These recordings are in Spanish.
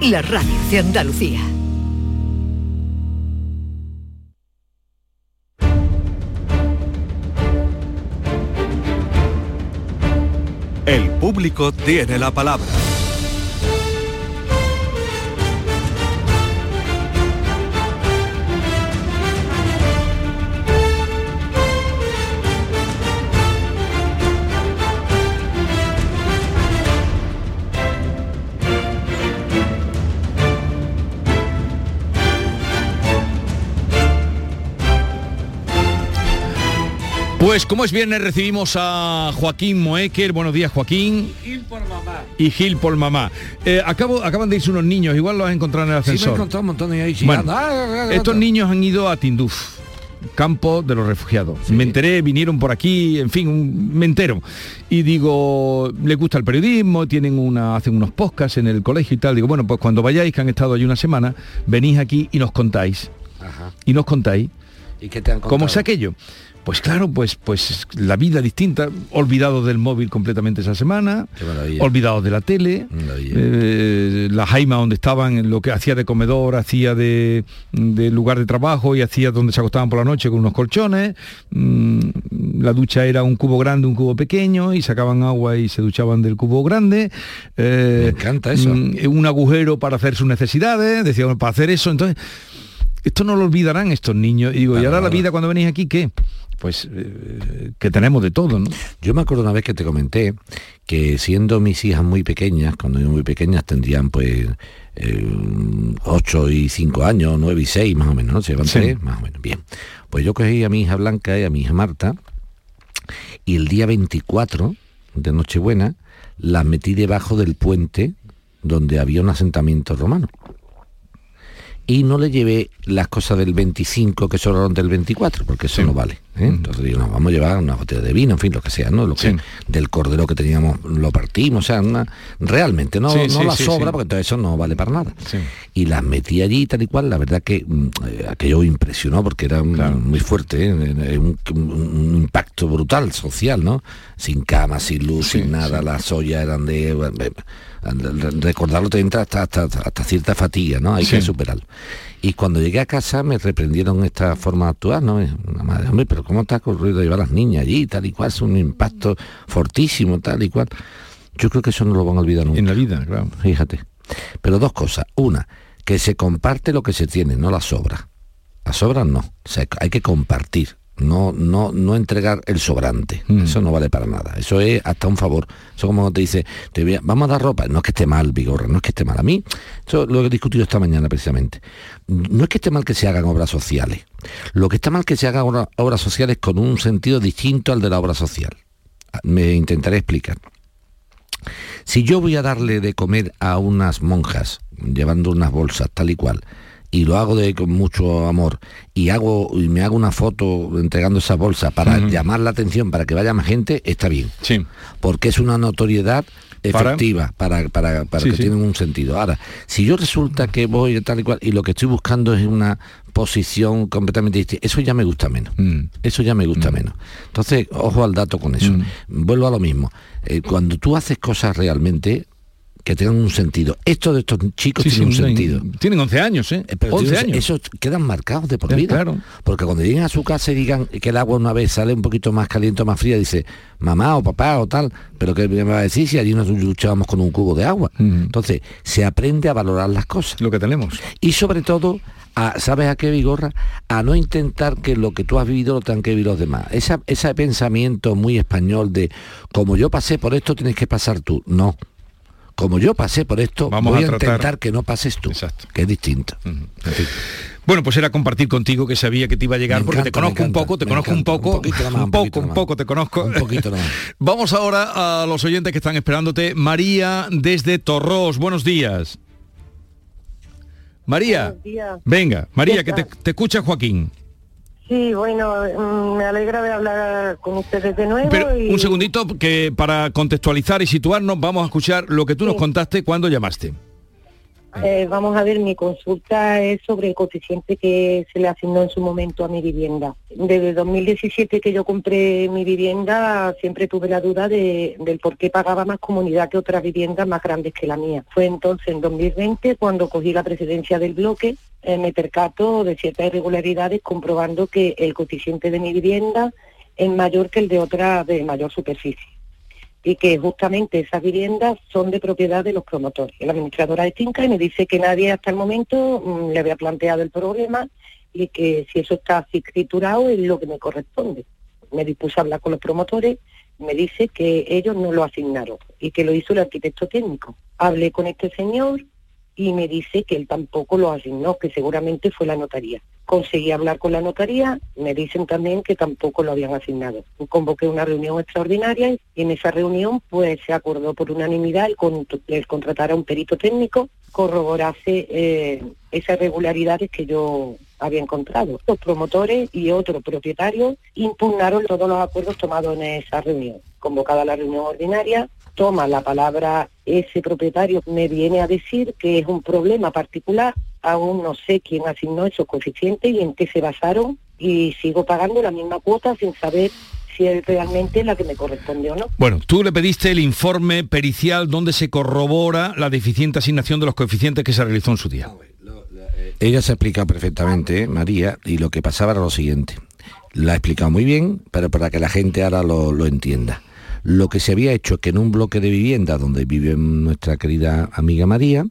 la radio de Andalucía. El público tiene la palabra. Pues como es viernes recibimos a Joaquín Moecker. Buenos días Joaquín. Gil por mamá. Y Gil por mamá. Eh, acabo, acaban de irse unos niños, igual los has encontrado en el Sí, me he ascensor. encontrado un montón de ahí. Bueno, ah, ah, ah, estos niños han ido a Tinduf, campo de los refugiados. Sí. Me enteré, vinieron por aquí, en fin, un- me entero. Y digo, les gusta el periodismo, tienen una, hacen unos podcasts en el colegio y tal. Digo, bueno, pues cuando vayáis, que han estado allí una semana, venís aquí y nos contáis. Ajá. Y nos contáis ¿Y qué te han contado? ¿Cómo es aquello? Pues claro, pues, pues la vida distinta, olvidados del móvil completamente esa semana, olvidados de la tele, eh, la jaima donde estaban, lo que hacía de comedor, hacía de, de lugar de trabajo y hacía donde se acostaban por la noche con unos colchones, mm, la ducha era un cubo grande, un cubo pequeño y sacaban agua y se duchaban del cubo grande. eh, Me encanta eso. mm, un agujero para hacer sus necesidades, decíamos, para hacer eso, entonces esto no lo olvidarán estos niños. Y digo, ¿y ahora la vida cuando venís aquí qué? Pues eh, que tenemos de todo, ¿no? Yo me acuerdo una vez que te comenté que siendo mis hijas muy pequeñas, cuando eran muy pequeñas tendrían pues 8 y 5 años, 9 y 6 más o menos, ¿no? Se llevan Sí. más o menos. Bien. Pues yo cogí a mi hija Blanca y a mi hija Marta y el día 24 de Nochebuena las metí debajo del puente donde había un asentamiento romano. Y no le llevé las cosas del 25 que sobraron del 24, porque eso Sí. no vale. ¿eh? Entonces digo, nos vamos a llevar una botella de vino, en fin, lo que sea, ¿no? Lo que Sí. del cordero que teníamos lo partimos, o sea, una- realmente, no, Sí, no la sobra, porque entonces eso no vale para nada. Y las metí allí tal y cual, la verdad que mm, eh, aquello impresionó porque era mm, Claro. muy fuerte, ¿eh? Un, un impacto brutal social, ¿no? Sin cama, sin luz, sin nada, las ollas eran de... bueno, eh, Recordarlo te entra hasta, hasta, hasta cierta fatiga, ¿no? Hay que superarlo. Y cuando llegué a casa me reprendieron esta forma de actuar, ¿no? Una madre, hombre, pero ¿cómo te ha ocurrido llevar a las niñas allí, tal y cual? Es un impacto fortísimo, tal y cual. Yo creo que eso no lo van a olvidar nunca. En la vida, claro. Fíjate. Pero dos cosas. Una, que se comparte lo que se tiene, no las sobras. Las sobras no. O sea, hay que compartir. No, no, no entregar el sobrante. Mm. Eso no vale para nada. Eso es hasta un favor. Eso como te dice, te voy a- vamos a dar ropa. No es que esté mal, Vigorra, no es que esté mal. A mí, eso lo he discutido esta mañana precisamente. No es que esté mal que se hagan obras sociales. Lo que está mal que se hagan obra- obras sociales con un sentido distinto al de la obra social. Me intentaré explicar. Si yo voy a darle de comer a unas monjas, llevando unas bolsas tal y cual, y lo hago de con mucho amor, y hago y me hago una foto entregando esa bolsa para llamar la atención, para que vaya más gente, está bien. Sí. Porque es una notoriedad efectiva para, para, para Sí, que sí. tienen un sentido. Ahora, si yo resulta que voy tal y cual, y lo que estoy buscando es una posición completamente distinta, eso ya me gusta menos. Mm. Eso ya me gusta menos. Entonces, ojo al dato con eso. Mm. Vuelvo a lo mismo. Eh, cuando tú haces cosas realmente que tengan un sentido, esto de estos chicos Sí, tiene un sentido. Tienen 11 años, ¿eh? Eh, Pero 11 tiene un- años. esos quedan marcados de por vida. claro. Porque cuando lleguen a su casa y digan que el agua una vez sale un poquito más caliente o más fría, dice mamá o papá o tal, pero ¿qué me va a decir si allí nos duchábamos con un cubo de agua? Entonces, se aprende a valorar las cosas. Lo que tenemos. Y sobre todo, a, ¿sabes a qué, Vigorra? A no intentar que lo que tú has vivido lo tengan que vivir los demás. Esa, ese pensamiento muy español de, como yo pasé por esto, tienes que pasar tú. No. Como yo pasé por esto, Vamos voy a tratar- intentar que no pases tú. Exacto. Que es distinto. Ujú. En fin. Bueno, pues era compartir contigo que sabía que te iba a llegar Me porque te encanta, conozco un poco, te conozco un poco, Un poquito más, un poco, un poco te conozco. Un poquito más. Vamos ahora a los oyentes que están esperándote. María desde Torros, buenos días. María, Buenos días. venga, María, ¿Qué que te escucha Joaquín. Sí, bueno, mm, me alegra de hablar con ustedes de nuevo. Pero y- un segundito que para contextualizar y situarnos vamos a escuchar lo que tú nos contaste cuando llamaste. Eh, vamos a ver, mi consulta es sobre el coeficiente que se le asignó en su momento a mi vivienda. Desde 2017 que yo compré mi vivienda, siempre tuve la duda de, del por qué pagaba más comunidad que otras viviendas más grandes que la mía. Fue entonces en 2020 cuando cogí la presidencia del bloque, eh, me percato de ciertas irregularidades comprobando que el coeficiente de mi vivienda es mayor que el de otra de mayor superficie y que justamente esas viviendas son de propiedad de los promotores. La administradora de finca y me dice que nadie hasta el momento mm, le había planteado el problema y que si eso está así escriturado es lo que me corresponde. Me dispuse a hablar con los promotores, me dice que ellos no lo asignaron y que lo hizo el arquitecto técnico. Hablé con este señor y me dice que él tampoco lo asignó, que seguramente fue la notaría. Conseguí hablar con la notaría, me dicen también que tampoco lo habían asignado. Convoqué una reunión extraordinaria y en esa reunión pues se acordó por unanimidad el, contratar a un perito técnico, corroborase eh, esas irregularidades que yo había encontrado. Los promotores y otros propietarios impugnaron todos los acuerdos tomados en esa reunión. Convocada la reunión ordinaria, toma la palabra ese propietario, me viene a decir que es un problema particular, aún no sé quién asignó esos coeficientes y en qué se basaron y sigo pagando la misma cuota sin saber si es realmente la que me corresponde o no. Bueno, tú le pediste el informe pericial donde se corrobora la deficiente asignación de los coeficientes que se realizó en su día. Ella se explica perfectamente, María, y lo que pasaba era lo siguiente. La ha explicado muy bien, pero para que la gente ahora lo, lo entienda. Lo que se había hecho es que en un bloque de vivienda donde vive nuestra querida amiga María,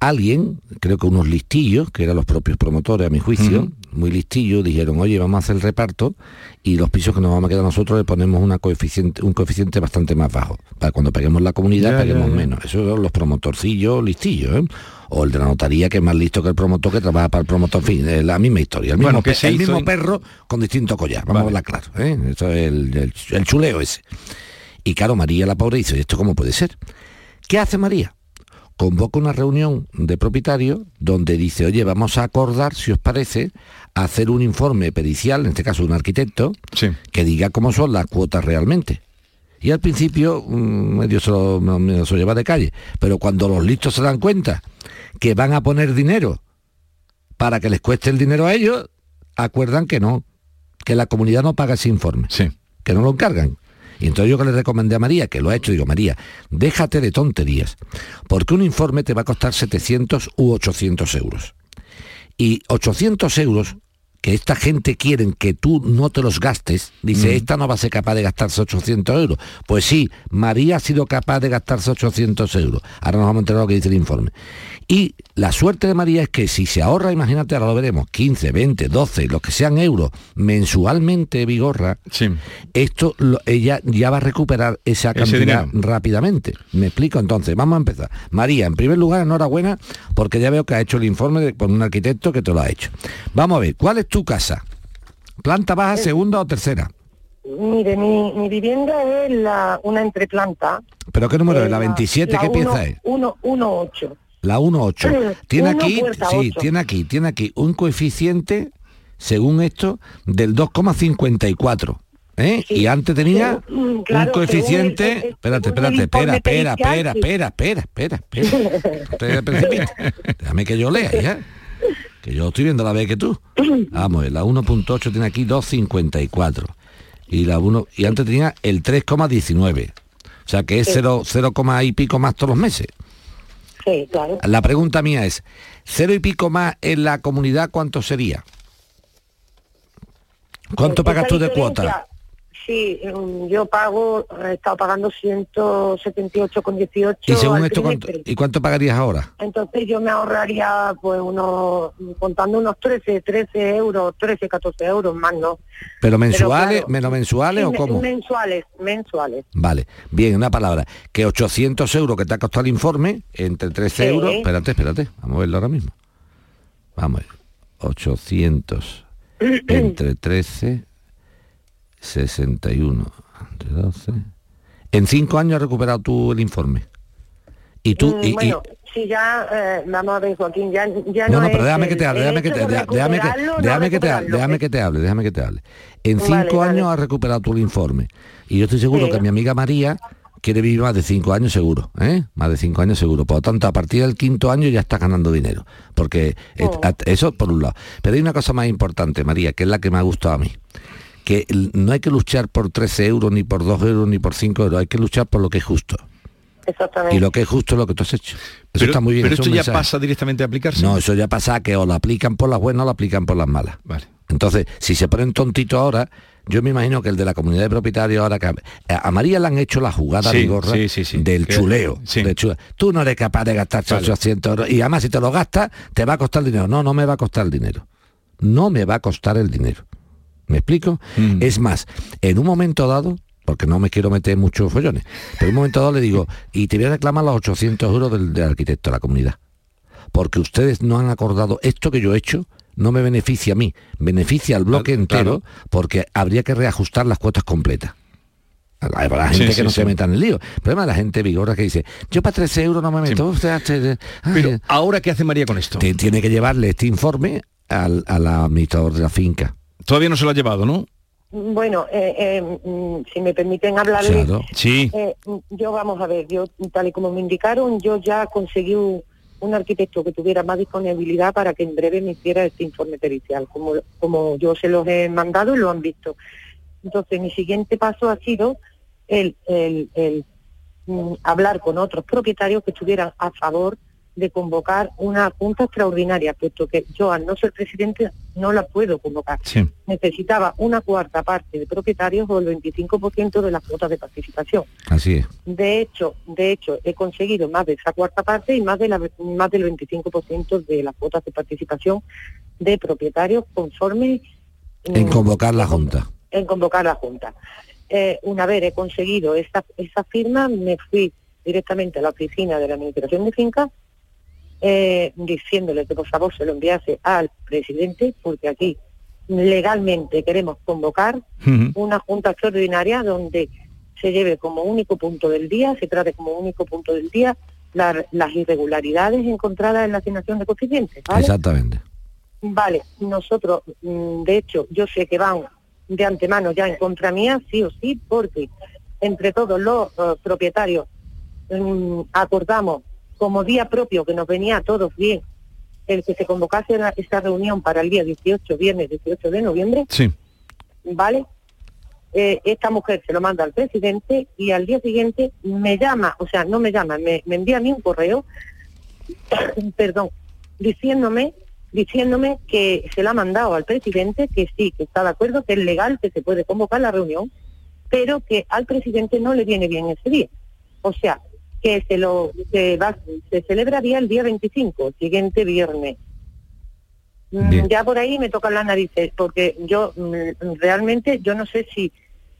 alguien, creo que unos listillos, que eran los propios promotores a mi juicio, muy listillos, dijeron, oye, vamos a hacer el reparto y los pisos que nos vamos a quedar nosotros le ponemos una coeficiente, un coeficiente bastante más bajo. Para cuando peguemos la comunidad, peguemos menos. Eso son los promotorcillos listillos, ¿eh? O el de la notaría, que es más listo que el promotor, que trabaja para el promotor. En fin, es la misma historia. El mismo, el mismo perro con distinto collar. Vamos a verla claro. ¿eh? Eso es el, el chuleo ese. Y claro, María la pobre dice, ¿esto cómo puede ser? ¿Qué hace María? Convoca una reunión de propietarios donde dice, oye, vamos a acordar, si os parece, hacer un informe pericial, en este caso un arquitecto, que diga cómo son las cuotas realmente. Y al principio mm, medio se lo, se lo lleva de calle, pero cuando los listos se dan cuenta que van a poner dinero para que les cueste el dinero a ellos, acuerdan que no, que la comunidad no paga ese informe, que no lo encargan. Y entonces yo que le recomendé a María, que lo ha hecho, digo, María, déjate de tonterías, porque un informe te va a costar 700 u 800 euros. Y 800 euros que esta gente quieren que tú no te los gastes, dice, esta no va a ser capaz de gastarse 800 euros. Pues sí, María ha sido capaz de gastarse 800 euros. Ahora nos vamos a enterar lo que dice el informe. Y la suerte de María es que si se ahorra, imagínate, ahora lo veremos, 15, 20, 12, los que sean euros, mensualmente, Vigorra, esto ella ya va a recuperar esa cantidad rápidamente. Me explico entonces, vamos a empezar. María, en primer lugar, enhorabuena, porque ya veo que ha hecho el informe con un arquitecto que te lo ha hecho. Vamos a ver, ¿cuál es tu casa? ¿Planta baja, eh, segunda o tercera? Mire, mi, vivienda es la, una entreplanta. ¿Pero qué número es? ¿La 27? ¿Qué pieza es? 1.8. La 1.8. Tiene aquí, sí, tiene aquí, tiene aquí un coeficiente, según esto, del 2,54. ¿Eh? y antes tenía mm, un coeficiente espérate espérate espera espera espera espera espera espera espera. Déjame que yo lea ya que yo estoy viendo la vez que tú. Vamos la 1.8 tiene aquí 2.54 y la 1 y antes tenía el 3,19 o sea que es 0, 0, y pico más todos los meses la pregunta mía es, cero y pico más en la comunidad, ¿cuánto sería? ¿Cuánto pues pagas tú de cuota? Sí, mm, yo pago, he estado pagando 178,18. ¿Y según esto cuánto, ¿y cuánto pagarías ahora? Entonces yo me ahorraría, pues, unos, contando unos 13, 13 euros, 13, 14 euros más, ¿no? ¿Pero mensuales, menos mensuales o cómo? Mensuales, mensuales. Vale, bien, una palabra. Que 800 euros que te ha costado el informe, entre 13 euros... Espérate, espérate, vamos a verlo ahora mismo. Vamos a ver. 800 entre 13 61 12. En cinco años has recuperado tú el informe. Y tú, y, bueno, si ya, eh, vamos a ver, Joaquín, ya, ya no, no, pero déjame que te hable, déjame que te, déjame que, déjame que te hable, déjame que te hable, déjame que te hable. En cinco años has recuperado tú el informe. Y yo estoy seguro que mi amiga María quiere vivir más de cinco años seguro, ¿eh? Más de cinco años seguro. Por lo tanto, a partir del quinto año ya está ganando dinero. Porque eh, Oh. eso por un lado. Pero hay una cosa más importante, María, que es la que me ha gustado a mí. Que no hay que luchar por 13 euros, ni por 2 euros, ni por 5 euros. Hay que luchar por lo que es justo. Exactamente. Y lo que es justo es lo que tú has hecho. Eso pero, está muy bien. pero esto ya mensaje. pasa directamente a aplicarse. No, eso ya pasa que o la aplican por las buenas o la aplican por las malas. Vale. Entonces, si se ponen tontitos ahora, yo me imagino que el de la comunidad de propietarios ahora que a, María le han hecho la jugada Sí, vigorra sí, sí, sí. del Que- chuleo. Tú no eres capaz de gastar Vale. 800 euros y además si te lo gastas te va a costar dinero. No, no me va a costar el dinero. No me va a costar el dinero. ¿Me explico? Mm. Es más, en un momento dado, porque no me quiero meter muchos follones, pero en un momento dado le digo, y te voy a reclamar los 800 euros del, del arquitecto de la comunidad porque ustedes no han acordado esto que yo he hecho no me beneficia a mí, beneficia al bloque Claro. entero porque habría que reajustar las cuotas completas. Hay la gente Sí, que sí, no sí. se meta en el lío. El problema de la gente vigorra que dice, yo para 13 euros no me meto. o sea, te- ay, Pero ahora qué hace María con esto? tiene que llevarle este informe al, al administrador de la finca. Todavía no se lo ha llevado, ¿no? Bueno, eh, eh, mm, si me permiten hablarle, Claro. Sí. eh, yo vamos a ver, yo tal y como me indicaron, yo ya conseguí un, un arquitecto que tuviera más disponibilidad para que en breve me hiciera este informe pericial, como, como yo se los he mandado y lo han visto. Entonces, mi siguiente paso ha sido el, el, el, mm, hablar con otros propietarios que estuvieran a favor de convocar una junta extraordinaria, puesto que yo, al no ser presidente, no la puedo convocar Sí. necesitaba una cuarta parte de propietarios o el 25% de las cuotas de participación. Así es. De hecho, de hecho, he conseguido más de esa cuarta parte y más de la, más del 25% de las cuotas de participación de propietarios conforme En mm, convocar la Junta. en convocar la Junta. Eh, una vez he conseguido esa, esa firma, me fui directamente a la oficina de la Administración de Fincas eh, diciéndole que por favor se lo enviase al presidente, porque aquí legalmente queremos convocar una junta extraordinaria donde se lleve como único punto del día, se trate como único punto del día la- las irregularidades encontradas en la asignación de coeficientes. ¿vale? Exactamente. Vale, nosotros, mm, de hecho, yo sé que van de antemano ya en contra mía, sí o sí, porque entre todos los eh, propietarios mm, acordamos como día propio que nos venía a todos bien el que se convocase la- esta reunión para el día 18, viernes 18 de noviembre, Sí. ¿vale? Eh, esta mujer se lo manda al presidente y al día siguiente me llama, o sea, no me llama, me, me envía a mí un correo, perdón, diciéndome diciéndome que se la ha mandado al presidente, que sí, que está de acuerdo, que es legal, que se puede convocar la reunión, pero que al presidente no le viene bien ese día. O sea, que se lo se va se celebraría el día 25, el siguiente viernes. Bien. Ya por ahí me tocan las narices, porque yo mm, realmente yo no sé si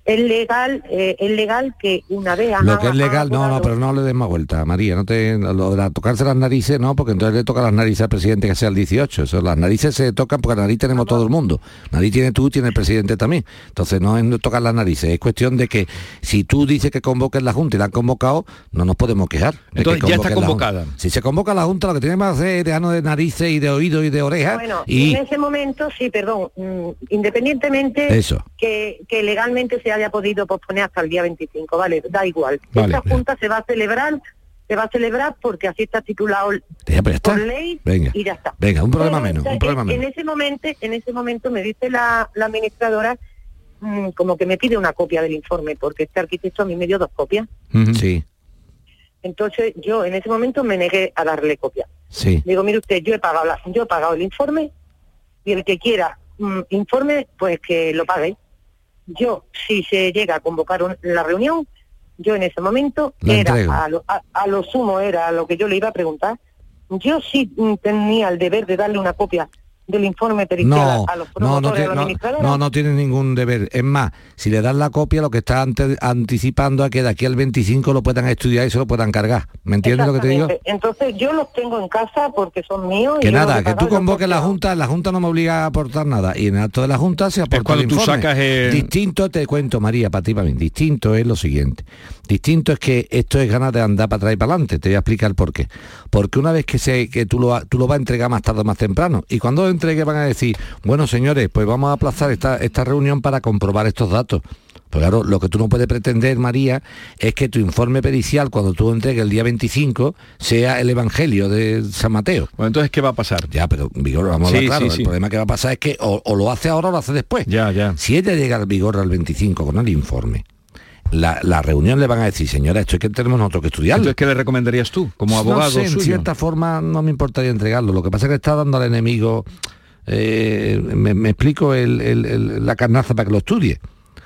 es legal, eh, es legal que una vez Lo que es legal, no, no, pero no le des más vuelta, María, no te, lo de la- tocarse las narices, no, porque entonces le toca las narices al presidente que sea el 18, eso, las narices se tocan porque nariz tenemos todo el mundo, nariz tiene tú, tiene el presidente también, entonces no es no tocar las narices, es cuestión de que si tú dices que convoques la Junta y la han convocado, no nos podemos quejar. que Entonces, ya está la convocada. Si se convoca la Junta, lo que tiene que hacer es dejarnos de narices y de oídos y de orejas Bueno, y en ese momento, sí, perdón, mm, independientemente Eso. que, que legalmente se haya podido posponer hasta el día 25, vale, da igual. Vale, Esta junta se va a celebrar, se va a celebrar porque así está titulado Ya, ya está. por ley Venga. y ya está. Venga, un problema menos, un en- problema en, menos. ese momento, en ese momento me dice la, la administradora mm, como que me pide una copia del informe, porque este arquitecto a mí me dio dos copias. Sí, Entonces yo en ese momento me negué a darle copia. sí. Digo, mire usted, yo he pagado la- yo he pagado el informe y el que quiera mm, informe, pues que lo pague. Yo, si se llega a convocar un- la reunión, yo en ese momento La era a lo, a- a lo sumo era lo que yo le iba a preguntar. Yo sí mm, tenía el deber de darle una copia del informe pericial No, a los no, promotores no, a tiene- la no, no, no tiene ningún deber. Es más, si le dan la copia, lo que está ante- anticipando a que de aquí al 25 lo puedan estudiar y se lo puedan cargar. ¿Me entiendes lo que te digo? Entonces yo los tengo en casa porque son míos. y Que los nada, que tú los convoques la. Junta, la Junta no me obliga a aportar nada. Y en el acto de la Junta se aporta cuando el tú informe. sacas el- Distinto, te cuento, María, para ti, para mí. Distinto es lo siguiente. Distinto es que esto es ganas de andar para atrás y para adelante. Te voy a explicar por qué. Porque una vez que, se, que tú, lo, tú lo vas a entregar más tarde o más temprano, y cuando lo entregues van a decir, bueno, señores, pues vamos a aplazar esta, esta reunión para comprobar estos datos. Pues claro, lo que tú no puedes pretender, María, es que tu informe pericial, cuando tú entregues el día 25, sea el Evangelio de San Mateo. Bueno, entonces, ¿qué va a pasar? Ya, pero Vigor, vamos a hablar claro. sí, sí. El problema que va a pasar es que o, o lo hace ahora o lo hace después. Ya, ya. Si ella llega al Vigor al 25 con el informe, la, la reunión le van a decir, señora, esto es que tenemos nosotros que estudiarlo. Entonces, ¿qué le recomendarías tú, como abogado no sé, en suyo? cierta forma no me importaría entregarlo. Lo que pasa es que está dando al enemigo, eh, me, me explico, el- el- el- la carnaza para que lo estudie.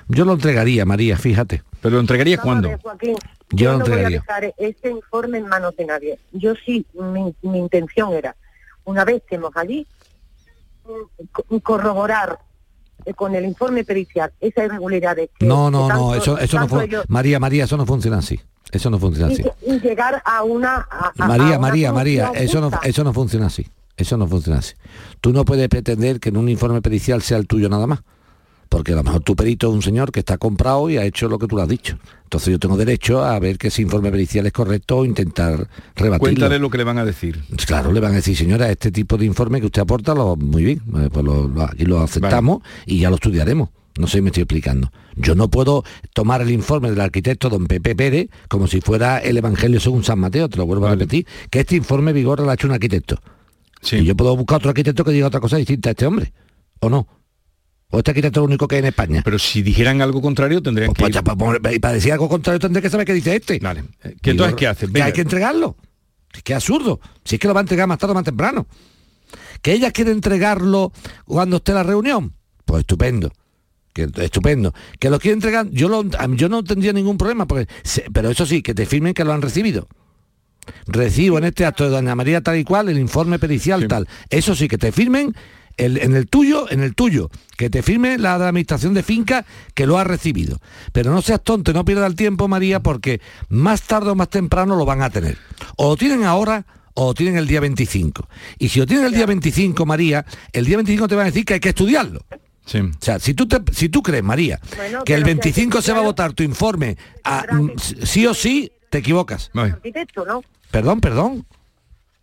Yo lo entregaría, María, fíjate. ¿Pero lo entregarías Vamos a cuándo? Joaquín, Yo yo no voy a entregaría. dejar este informe en manos de nadie. Yo sí, mi, mi intención era, una vez que estemos allí, mm, co- corroborar con el informe pericial esas irregularidades. que- No, que no, no, tanto- eso, eso no fue. ellos- María, María, eso no funciona así. Eso no funciona así. y llegar a una... a- a- a María, una María, María, eso no, eso no funciona así. Eso no funciona así. Tú no puedes pretender que en un informe pericial sea el tuyo nada más. Porque a lo mejor tu perito es un señor que está comprado y ha hecho lo que tú le has dicho. Entonces yo tengo derecho a ver que ese informe pericial es correcto o intentar rebatirlo. Cuéntale lo que le van a decir. Claro, le van a decir, señora, este tipo de informe que usted aporta, lo, muy bien, eh, pues lo, lo- aquí lo aceptamos y ya lo estudiaremos. No sé si me estoy explicando. Yo no puedo tomar el informe del arquitecto don Pepe Pérez como si fuera el Evangelio según San Mateo, te lo vuelvo a repetir, que este informe vigor lo ha hecho un arquitecto. Sí. Y yo puedo buscar otro arquitecto que diga otra cosa distinta a este hombre, ¿o no? ¿O este arquitecto es el único que hay en España? Pero si dijeran algo contrario, tendrían Pues, que... pues, ya, pues, pues, y para decir algo contrario tendré que saber qué dice este. Vale. ¿qué entonces qué hace? Que hay que entregarlo. Que absurdo. Si es que lo va a entregar más tarde o más temprano. Que ella quiere entregarlo cuando esté la reunión. Pues estupendo. Que, estupendo. Que lo quiere entregar, yo, lo, yo no tendría ningún problema, porque, pero eso sí, que te firmen que lo han recibido. Recibo en este acto de Doña María tal y cual el informe pericial Sí. tal. Eso sí, que te firmen el- en el tuyo, en el tuyo, que te firme la de la administración de finca que lo ha recibido. Pero no seas tonto, y no pierdas el tiempo, María, porque más tarde o más temprano lo van a tener. O lo tienen ahora o lo tienen el día 25. Y si lo tienen el día 25, María, el día 25 te van a decir que hay que estudiarlo. Sí. O sea, si tú, te- si tú crees, María, Bueno, que el pero que 25 aquí, se va a votar tu informe a- mm, sí o sí, te equivocas. Arquitecto, ¿no? Perdón, perdón.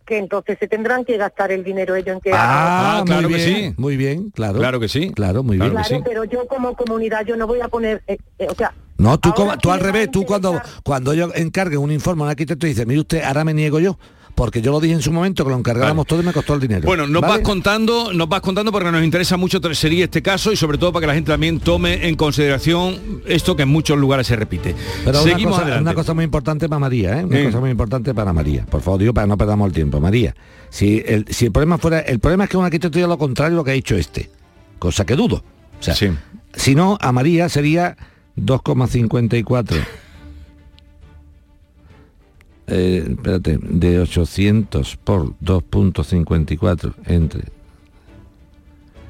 Que entonces se tendrán que gastar el dinero ellos en que Ah, Ah, claro muy que sí. Muy bien, claro. Claro que sí. Claro, muy Claro bien. que Claro, sí. pero yo como comunidad yo no voy a poner, eh, eh, o sea... No, tú, como- tú al revés, tú cuando, cuando yo encargue un informe a un arquitecto y dice, mire usted, ahora me niego yo, porque yo lo dije en su momento que lo encargáramos Vale. todo y me costó el dinero. Bueno, nos ¿Vale? vas contando, nos vas contando porque nos interesa mucho sería este caso y sobre todo para que la gente también tome en consideración esto que en muchos lugares se repite. Pero una Seguimos cosa, adelante. una cosa muy importante para María, ¿eh? Una cosa muy importante para María. Por favor, digo, para que no perdamos el tiempo. María, si el, si el problema fuera, el problema es que un arquitecto diga lo contrario de lo que ha dicho este, cosa que dudo. O sea, Sí. si no, a María sería 2,54. Eh, espérate, de 800 por 2.54 entre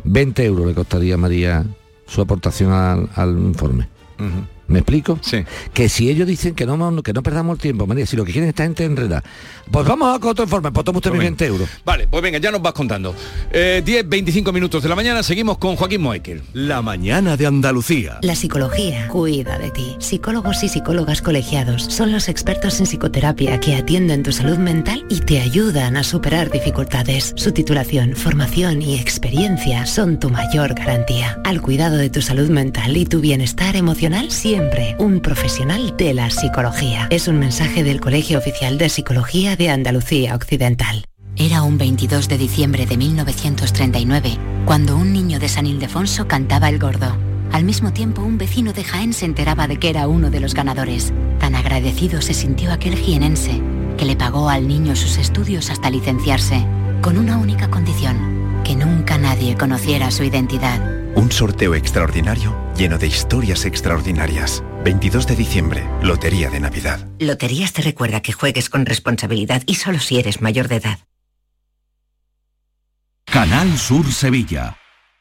20 euros le costaría a María su aportación al, al informe. Ujú. ¿Me explico? Sí. Que si ellos dicen que no, que no perdamos el tiempo, María, si lo que quieren esta gente enredar, pues vamos a otro informe, pues toma usted mis Pues 20 euros. Vale, pues venga, ya nos vas contando. Eh, 10, 25 minutos de la mañana, seguimos con Joaquín Moekel. La mañana de Andalucía. La psicología cuida de ti. Psicólogos y psicólogas colegiados son los expertos en psicoterapia que atienden tu salud mental y te ayudan a superar dificultades. Su titulación, formación y experiencia son tu mayor garantía. Al cuidado de tu salud mental y tu bienestar emocional, siempre un profesional de la psicología. Es un mensaje del Colegio Oficial de Psicología de Andalucía Occidental. Era un 22 de diciembre de 1939, cuando un niño de San Ildefonso cantaba el gordo. Al mismo tiempo, un vecino de Jaén se enteraba de que era uno de los ganadores. Tan agradecido se sintió aquel jienense, que le pagó al niño sus estudios hasta licenciarse, con una única condición, que nunca nadie conociera su identidad. Un sorteo extraordinario lleno de historias extraordinarias. 22 de diciembre, Lotería de Navidad. Loterías te recuerda que juegues con responsabilidad y solo si eres mayor de edad. Canal Sur Sevilla.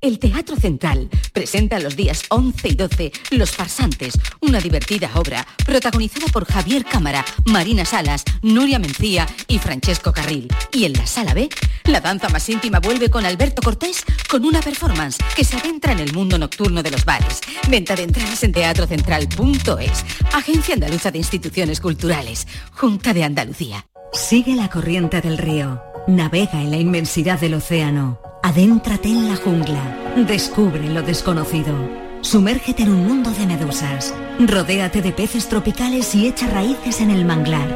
El Teatro Central presenta los días 11 y 12 Los Farsantes, una divertida obra protagonizada por Javier Cámara, Marina Salas, Nuria Mencía y Francesco Carril. Y en la Sala B, la danza más íntima vuelve con Alberto Cortés con una performance que se adentra en el mundo nocturno de los bares. Venta de entradas en teatrocentral.es. Agencia Andaluza de Instituciones Culturales. Junta de Andalucía. Sigue la corriente del río. Navega en la inmensidad del océano. Adéntrate en la jungla. Descubre lo desconocido. Sumérgete en un mundo de medusas. Rodéate de peces tropicales y echa raíces en el manglar.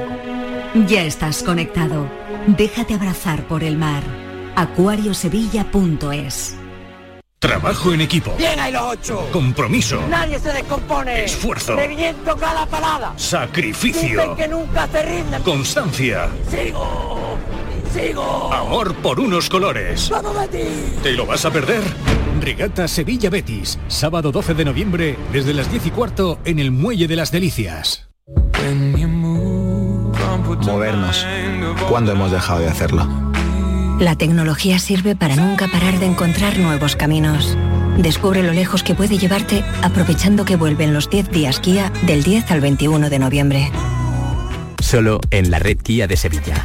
Ya estás conectado. Déjate abrazar por el mar. acuariosevilla.es Trabajo en equipo. Bien hay los ocho. Compromiso. Nadie se descompone. Esfuerzo. Bebiendo cada palada. Sacrificio. Dicen que nunca se rinden. Constancia. Sigo. Sigo. Amor por unos colores. ¡Vamos, Betis! ¿Te lo vas a perder? Regata Sevilla Betis. Sábado 12 de noviembre desde las 10 y cuarto en el Muelle de las Delicias. Movernos. ¿Cuándo hemos dejado de hacerlo? La tecnología sirve para nunca parar de encontrar nuevos caminos. Descubre lo lejos que puede llevarte aprovechando que vuelven los 10 días Kia del 10 al 21 de noviembre. Solo en la red Kia de Sevilla.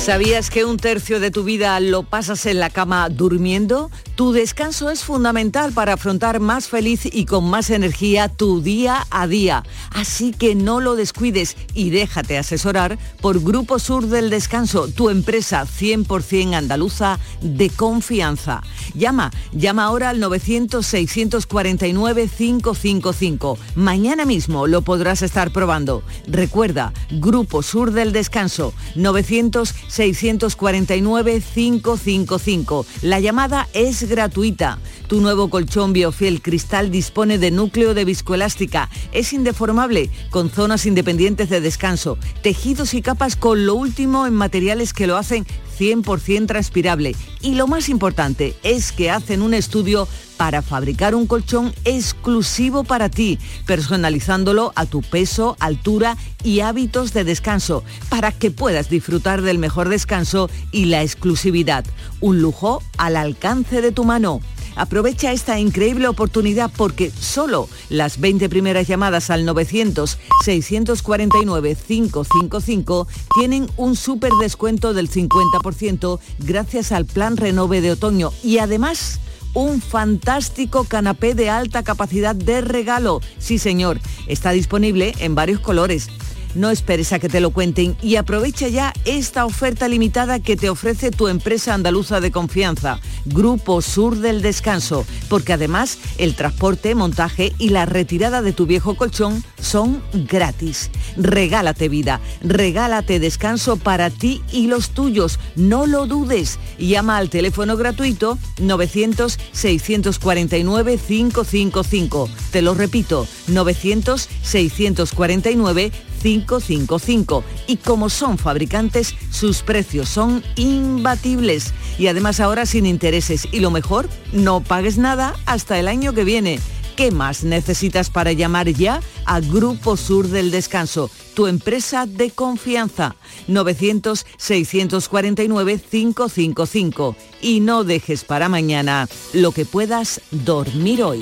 ¿Sabías que un tercio de tu vida lo pasas en la cama durmiendo? Tu descanso es fundamental para afrontar más feliz y con más energía tu día a día. Así que no lo descuides y déjate asesorar por Grupo Sur del Descanso, tu empresa 100% andaluza de confianza. Llama, llama ahora al 900-649-555. Mañana mismo lo podrás estar probando. Recuerda, Grupo Sur del Descanso, 900-649-555. La llamada es gratuita. Tu nuevo colchón Biofiel Cristal dispone de núcleo de viscoelástica. Es indeformable, con zonas independientes de descanso, tejidos y capas con lo último en materiales que lo hacen 100% transpirable. Y lo más importante es que hacen un estudio para fabricar un colchón exclusivo para ti, personalizándolo a tu peso, altura y hábitos de descanso, para que puedas disfrutar del mejor descanso y la exclusividad. Un lujo al alcance de tu mano. Aprovecha esta increíble oportunidad porque solo las 20 primeras llamadas al 900-649-555 tienen un súper descuento del 50% gracias al plan Renove de otoño y además un fantástico canapé de alta capacidad de regalo. Sí, señor, está disponible en varios colores. No esperes a que te lo cuenten y aprovecha ya esta oferta limitada que te ofrece tu empresa andaluza de confianza, Grupo Sur del Descanso, porque además el transporte, montaje y la retirada de tu viejo colchón son gratis. Regálate vida, regálate descanso para ti y los tuyos, no lo dudes. Llama al teléfono gratuito 900-649-555. Te lo repito, 900-649-555. 555 y como son fabricantes, sus precios son imbatibles y además ahora sin intereses y lo mejor, no pagues nada hasta el año que viene. ¿Qué más necesitas para llamar ya a Grupo Sur del Descanso, tu empresa de confianza? 900-649-555 y no dejes para mañana lo que puedas dormir hoy.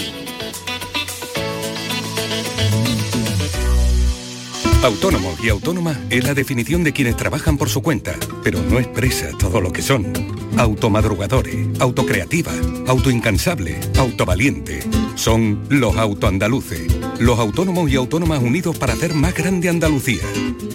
Autónomo y autónoma es la definición de quienes trabajan por su cuenta, pero no expresa todo lo que son. Automadrugadores, autocreativa, autoincansable, autovaliente. Son los autoandaluces, los autónomos y autónomas unidos para hacer más grande Andalucía.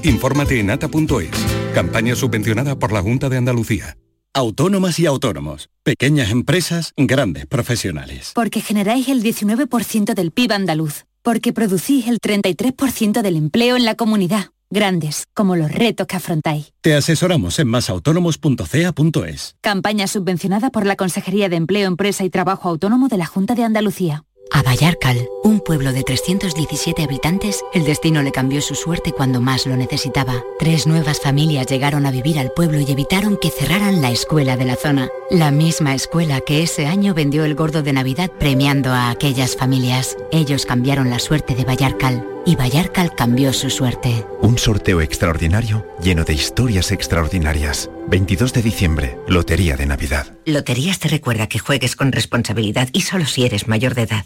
Infórmate en ata.es, campaña subvencionada por la Junta de Andalucía. Autónomas y autónomos, pequeñas empresas, grandes profesionales. Porque generáis el 19% del PIB andaluz porque producís el 33% del empleo en la comunidad. grandes, como los retos que afrontáis. Te asesoramos en masautónomos.ca.es. Campaña subvencionada por la Consejería de Empleo, Empresa y Trabajo Autónomo de la Junta de Andalucía. A Vallarcal, un pueblo de 317 habitantes, el destino le cambió su suerte cuando más lo necesitaba. Tres nuevas familias llegaron a vivir al pueblo y evitaron que cerraran la escuela de la zona. La misma escuela que ese año vendió el gordo de Navidad premiando a aquellas familias. Ellos cambiaron la suerte de Vallarcal y Vallarcal cambió su suerte. Un sorteo extraordinario lleno de historias extraordinarias. 22 de diciembre, Lotería de Navidad. Loterías te recuerda que juegues con responsabilidad y solo si eres mayor de edad.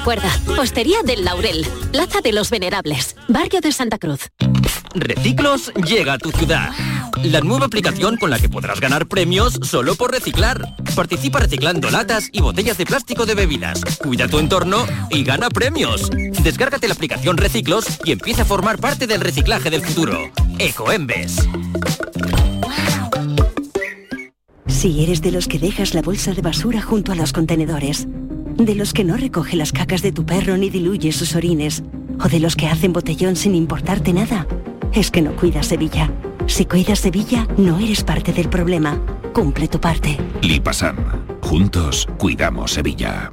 Recuerda, Hostería del Laurel, Plaza de los Venerables, Barrio de Santa Cruz. Reciclos llega a tu ciudad. La nueva aplicación con la que podrás ganar premios solo por reciclar. Participa reciclando latas y botellas de plástico de bebidas. Cuida tu entorno y gana premios. Descárgate la aplicación Reciclos y empieza a formar parte del reciclaje del futuro. Ecoembes. Si eres de los que dejas la bolsa de basura junto a los contenedores, de los que no recoge las cacas de tu perro ni diluye sus orines, o de los que hacen botellón sin importarte nada, es que no cuidas Sevilla. Si cuidas Sevilla, no eres parte del problema. Cumple tu parte. Lipasan. Juntos cuidamos Sevilla.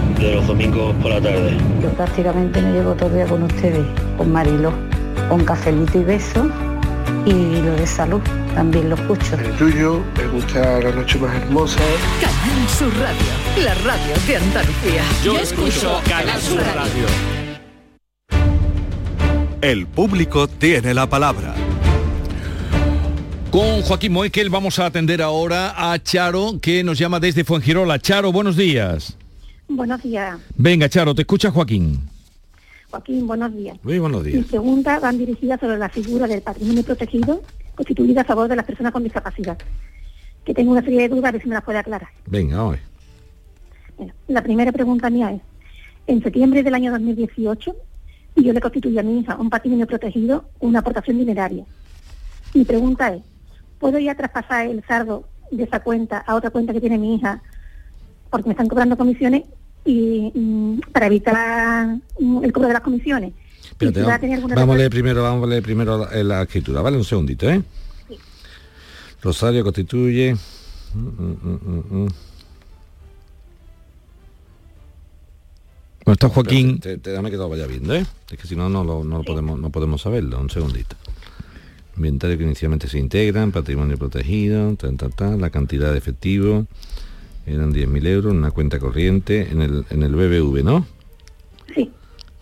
de los domingos por la tarde. Yo prácticamente me llevo todo el día con ustedes, con Marilo, con cafelito y beso y lo de salud también lo escucho. El tuyo, me gusta la noche más hermosa. Canal Sur Radio, la radio de Andalucía. Yo escucho Canal Sur Radio. El público tiene la palabra. Con Joaquín Moekel vamos a atender ahora a Charo, que nos llama desde Fuengirola. Charo, buenos días. Buenos días. Venga, Charo, te escucha Joaquín. Joaquín, buenos días. Muy buenos Mi días. pregunta van dirigidas sobre la figura del patrimonio protegido constituida a favor de las personas con discapacidad. Que tengo una serie de dudas, a ver si me las puede aclarar. Venga, vamos. Bueno, la primera pregunta mía es, en septiembre del año 2018, yo le constituí a mi hija un patrimonio protegido con una aportación dineraria. Mi pregunta es, ¿puedo ya traspasar el saldo de esa cuenta a otra cuenta que tiene mi hija? Porque me están cobrando comisiones y mm, para evitar mm, el cobro de las comisiones. Va a vamos, a leer primero, vamos a leer primero la, la escritura, ¿vale? Un segundito, ¿eh? Rosario constituye. Mm, mm, mm, mm, mm. Bueno, está Joaquín. Te, te- déjame que lo vaya viendo, ¿eh? Es que si no, no lo, no lo podemos, no podemos saberlo. Un segundito. Inventario que inicialmente se integran, patrimonio protegido, ta, ta, ta, la cantidad de efectivo, eran 10.000 euros, una cuenta corriente en el, en el BBV, ¿no? Sí.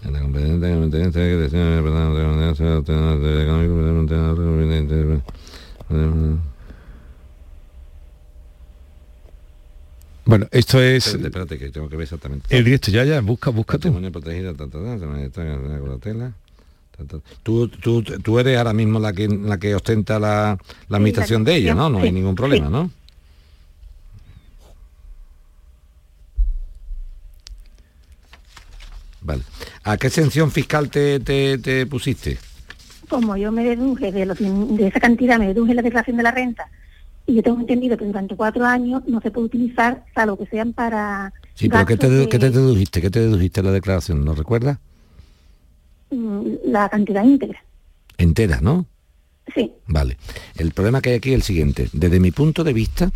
En la competencia que pertenece a que desea- perdón, de- de- de- de- económico, Bueno, esto es... Espérate, espérate, que tengo que ver exactamente. El directo, ya, ya, busca, busca tú. Patrimonio protegido, ta, ta, ta, se me está con la tela. ta, ta. Tú, tú, tú eres ahora mismo la que, la que ostenta la, la administración de ella, ¿no? No hay ningún problema, sí. ¿no? Vale. ¿A qué exención fiscal te, te, te pusiste? Como yo me deduje de, esa cantidad, me deduje la declaración de la renta Y yo tengo entendido que durante cuatro años no se puede utilizar, salvo que sean para... Sí, pero ¿qué te, de- ¿qué te dedujiste? ¿Qué te dedujiste en la declaración? ¿No recuerdas? mm, la cantidad íntegra. Entera, ¿no? Sí. Vale. El problema que hay aquí es el siguiente. Desde mi punto de vista,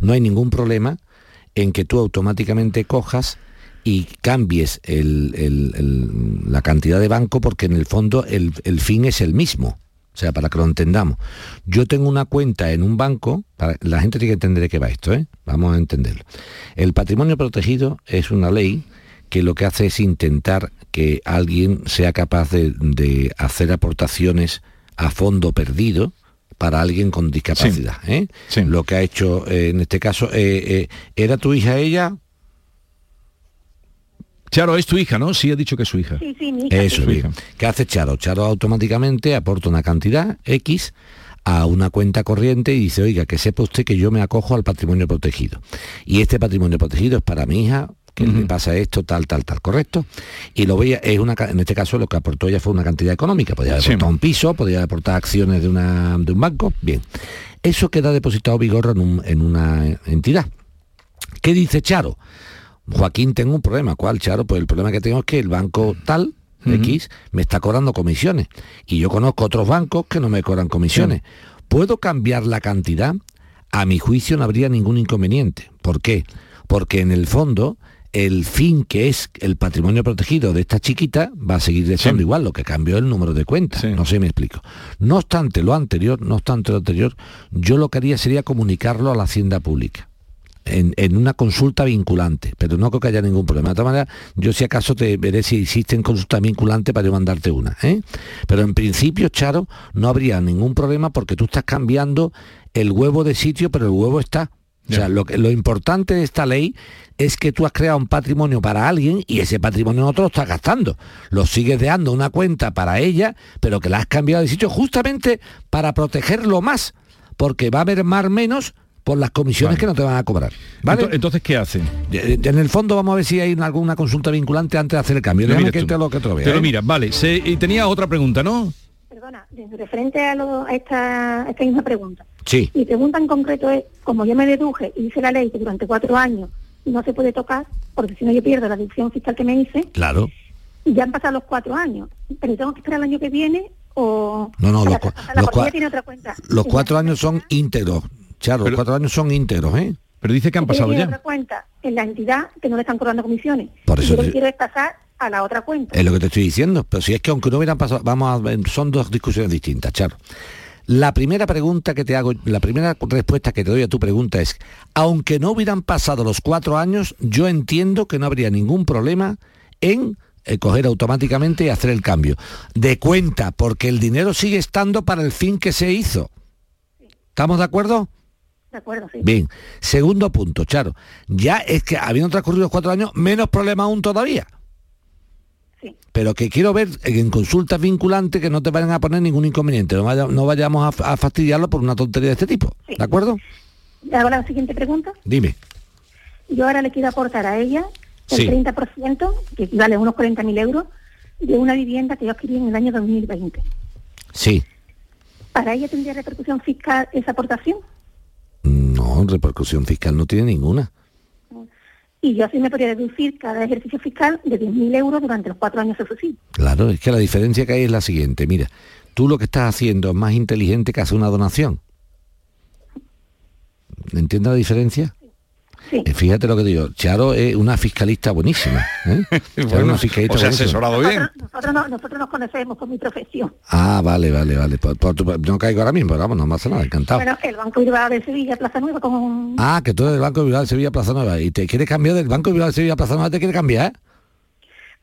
no hay ningún problema en que tú automáticamente cojas y cambies el- el- el- la cantidad de banco porque en el fondo el, el fin es el mismo. O sea, para que lo entendamos. Yo tengo una cuenta en un banco, para- la gente tiene que entender de qué va esto, ¿eh? Vamos a entenderlo. El patrimonio protegido es una ley que lo que hace es intentar que alguien sea capaz de, de hacer aportaciones a fondo perdido para alguien con discapacidad. ¿eh? Lo que ha hecho eh, en este caso, eh, eh, ¿era tu hija ella? Charo, es tu hija, ¿no? Sí, ha dicho que es su hija. Sí, sí, mi hija. Eso, sí. bien. ¿Qué hace Charo? Charo automáticamente aporta una cantidad X a una cuenta corriente y dice, oiga, que sepa usted que yo me acojo al patrimonio protegido. Y este patrimonio protegido es para mi hija, que le pasa esto, tal, tal, tal, ¿correcto? Y lo voy a, es una, en este caso lo que aportó ella fue una cantidad económica, podía haber Sí. aportado un piso, podía aportar acciones de, una, de un banco, bien. Eso queda depositado vigor en, un- en una entidad. ¿Qué dice Charo? Joaquín, tengo un problema. ¿Cuál, Charo? Pues el problema que tengo es que el banco tal, X, me está cobrando comisiones. Y yo conozco otros bancos que no me cobran comisiones. ¿Puedo cambiar la cantidad? A mi juicio no habría ningún inconveniente. ¿Por qué? Porque en el fondo el fin que es el patrimonio protegido de esta chiquita va a seguir estando igual, lo que cambió el número de cuentas. No sé me explico. No obstante lo anterior, no obstante lo anterior, yo lo que haría sería comunicarlo a la hacienda pública en, en una consulta vinculante, pero no creo que haya ningún problema. De todas maneras, yo si acaso te veré si existen consultas vinculantes para yo mandarte una. ¿eh? Pero en principio, Charo, no habría ningún problema porque tú estás cambiando el huevo de sitio, pero el huevo está. O sea, lo, que- lo importante de esta ley es que tú has creado un patrimonio para alguien y ese patrimonio otro lo estás gastando. Lo sigues dando una cuenta para ella, pero que la has cambiado de sitio justamente para protegerlo más, porque va a haber más menos por las comisiones que no te van a cobrar. ¿vale? Ento- Entonces, ¿qué hacen? Eh, En el fondo vamos a ver si hay alguna consulta vinculante antes de hacer el cambio. Lo Déjame que te lo que te lo vea, Te lo ¿eh? mira, vale. Se- y tenía otra pregunta, ¿no? Perdona, referente a, lo- a esta, a esta misma pregunta. Sí. Mi pregunta en concreto es, como yo me deduje y dice la ley que durante cuatro años no se puede tocar, porque si no yo pierdo la deducción fiscal que me hice, Claro. y ya han pasado los cuatro años, pero tengo que esperar el año que viene o... No, no, los, cua- tiene otra cuenta. los cuatro años son íntegros. Charo, los cuatro años son íntegros, ¿eh? Pero dice que han otra cuenta en la entidad que no le están cobrando comisiones. Por Y eso yo te- quiero pasar a la otra cuenta. Es lo que te estoy diciendo. Pero si es que aunque no hubieran pasado, vamos a ver, son dos discusiones distintas, Charo. La primera pregunta que te hago, la primera respuesta que te doy a tu pregunta es, aunque no hubieran pasado los cuatro años, yo entiendo que no habría ningún problema en eh, coger automáticamente y hacer el cambio. De cuenta, porque el dinero sigue estando para el fin que se hizo. ¿Estamos de acuerdo? De acuerdo, sí. Bien. Segundo punto, Charo. Ya es que habiendo transcurrido cuatro años, menos problema aún todavía. Pero que quiero ver en consultas vinculantes que no te vayan a poner ningún inconveniente. No, vaya- no vayamos a, fa- a fastidiarlo por una tontería de este tipo. ¿De acuerdo? ¿Le hago la siguiente pregunta? Dime. Yo ahora le quiero aportar a ella el Sí. 30%, que equivale a unos 40.000 euros, de una vivienda que yo adquirí en el año 2020. Sí. ¿Para ella tendría repercusión fiscal esa aportación? No, repercusión fiscal no tiene ninguna. Y yo así me podría deducir cada ejercicio fiscal de 10.000 euros durante los cuatro años sucesivos. Claro, es que la diferencia que hay es la siguiente. Mira, tú lo que estás haciendo es más inteligente que hacer una donación. ¿Entiendes la diferencia? Eh, Fíjate lo que digo, Charo es una fiscalista buenísima. ¿eh? Charo es Bueno, una fiscalista o sea, buenísima. asesorado bien. Nosotros, no- nosotros nos conocemos por mi profesión. Ah, vale, vale, vale. Por- por tu- no caigo ahora mismo, pero vamos, no pasa nada, encantado. Bueno, el Banco Bilbao de Sevilla, Plaza Nueva, con... Ah, que tú eres del Banco de Bilbao de Sevilla Plaza Nueva y te quieres cambiar del Banco de Bilbao de Sevilla Plaza Nueva, te quiere cambiar.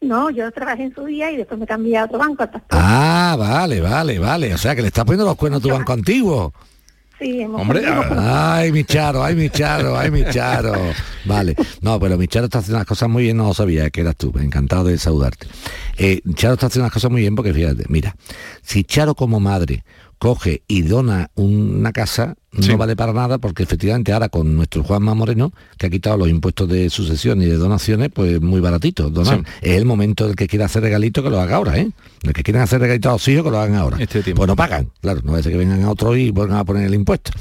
No, yo trabajé en su día y después me cambié a otro banco. Hasta... Ah, vale, vale, vale. O sea que le estás poniendo los cuernos a tu banco antiguo. Sí, hemos Hombre, ay, mi charo, ay, mi charo, ay, mi charo. Vale, no, pero mi charo está haciendo las cosas muy bien, no lo sabía que eras tú, encantado de saludarte. Eh, charo está haciendo las cosas muy bien porque fíjate, mira, si Charo como madre coge y dona una casa, no vale para nada porque efectivamente ahora con nuestro Juanma Moreno, que ha quitado los impuestos de sucesión y de donaciones, pues muy baratito donar. Sí. Es el momento del que quiera hacer regalito que lo haga ahora, ¿eh? El que quieren hacer regalito a los hijos que lo hagan ahora. Este Pues no pagan, claro, no va a ser que vengan a otro y vuelvan a poner el impuesto.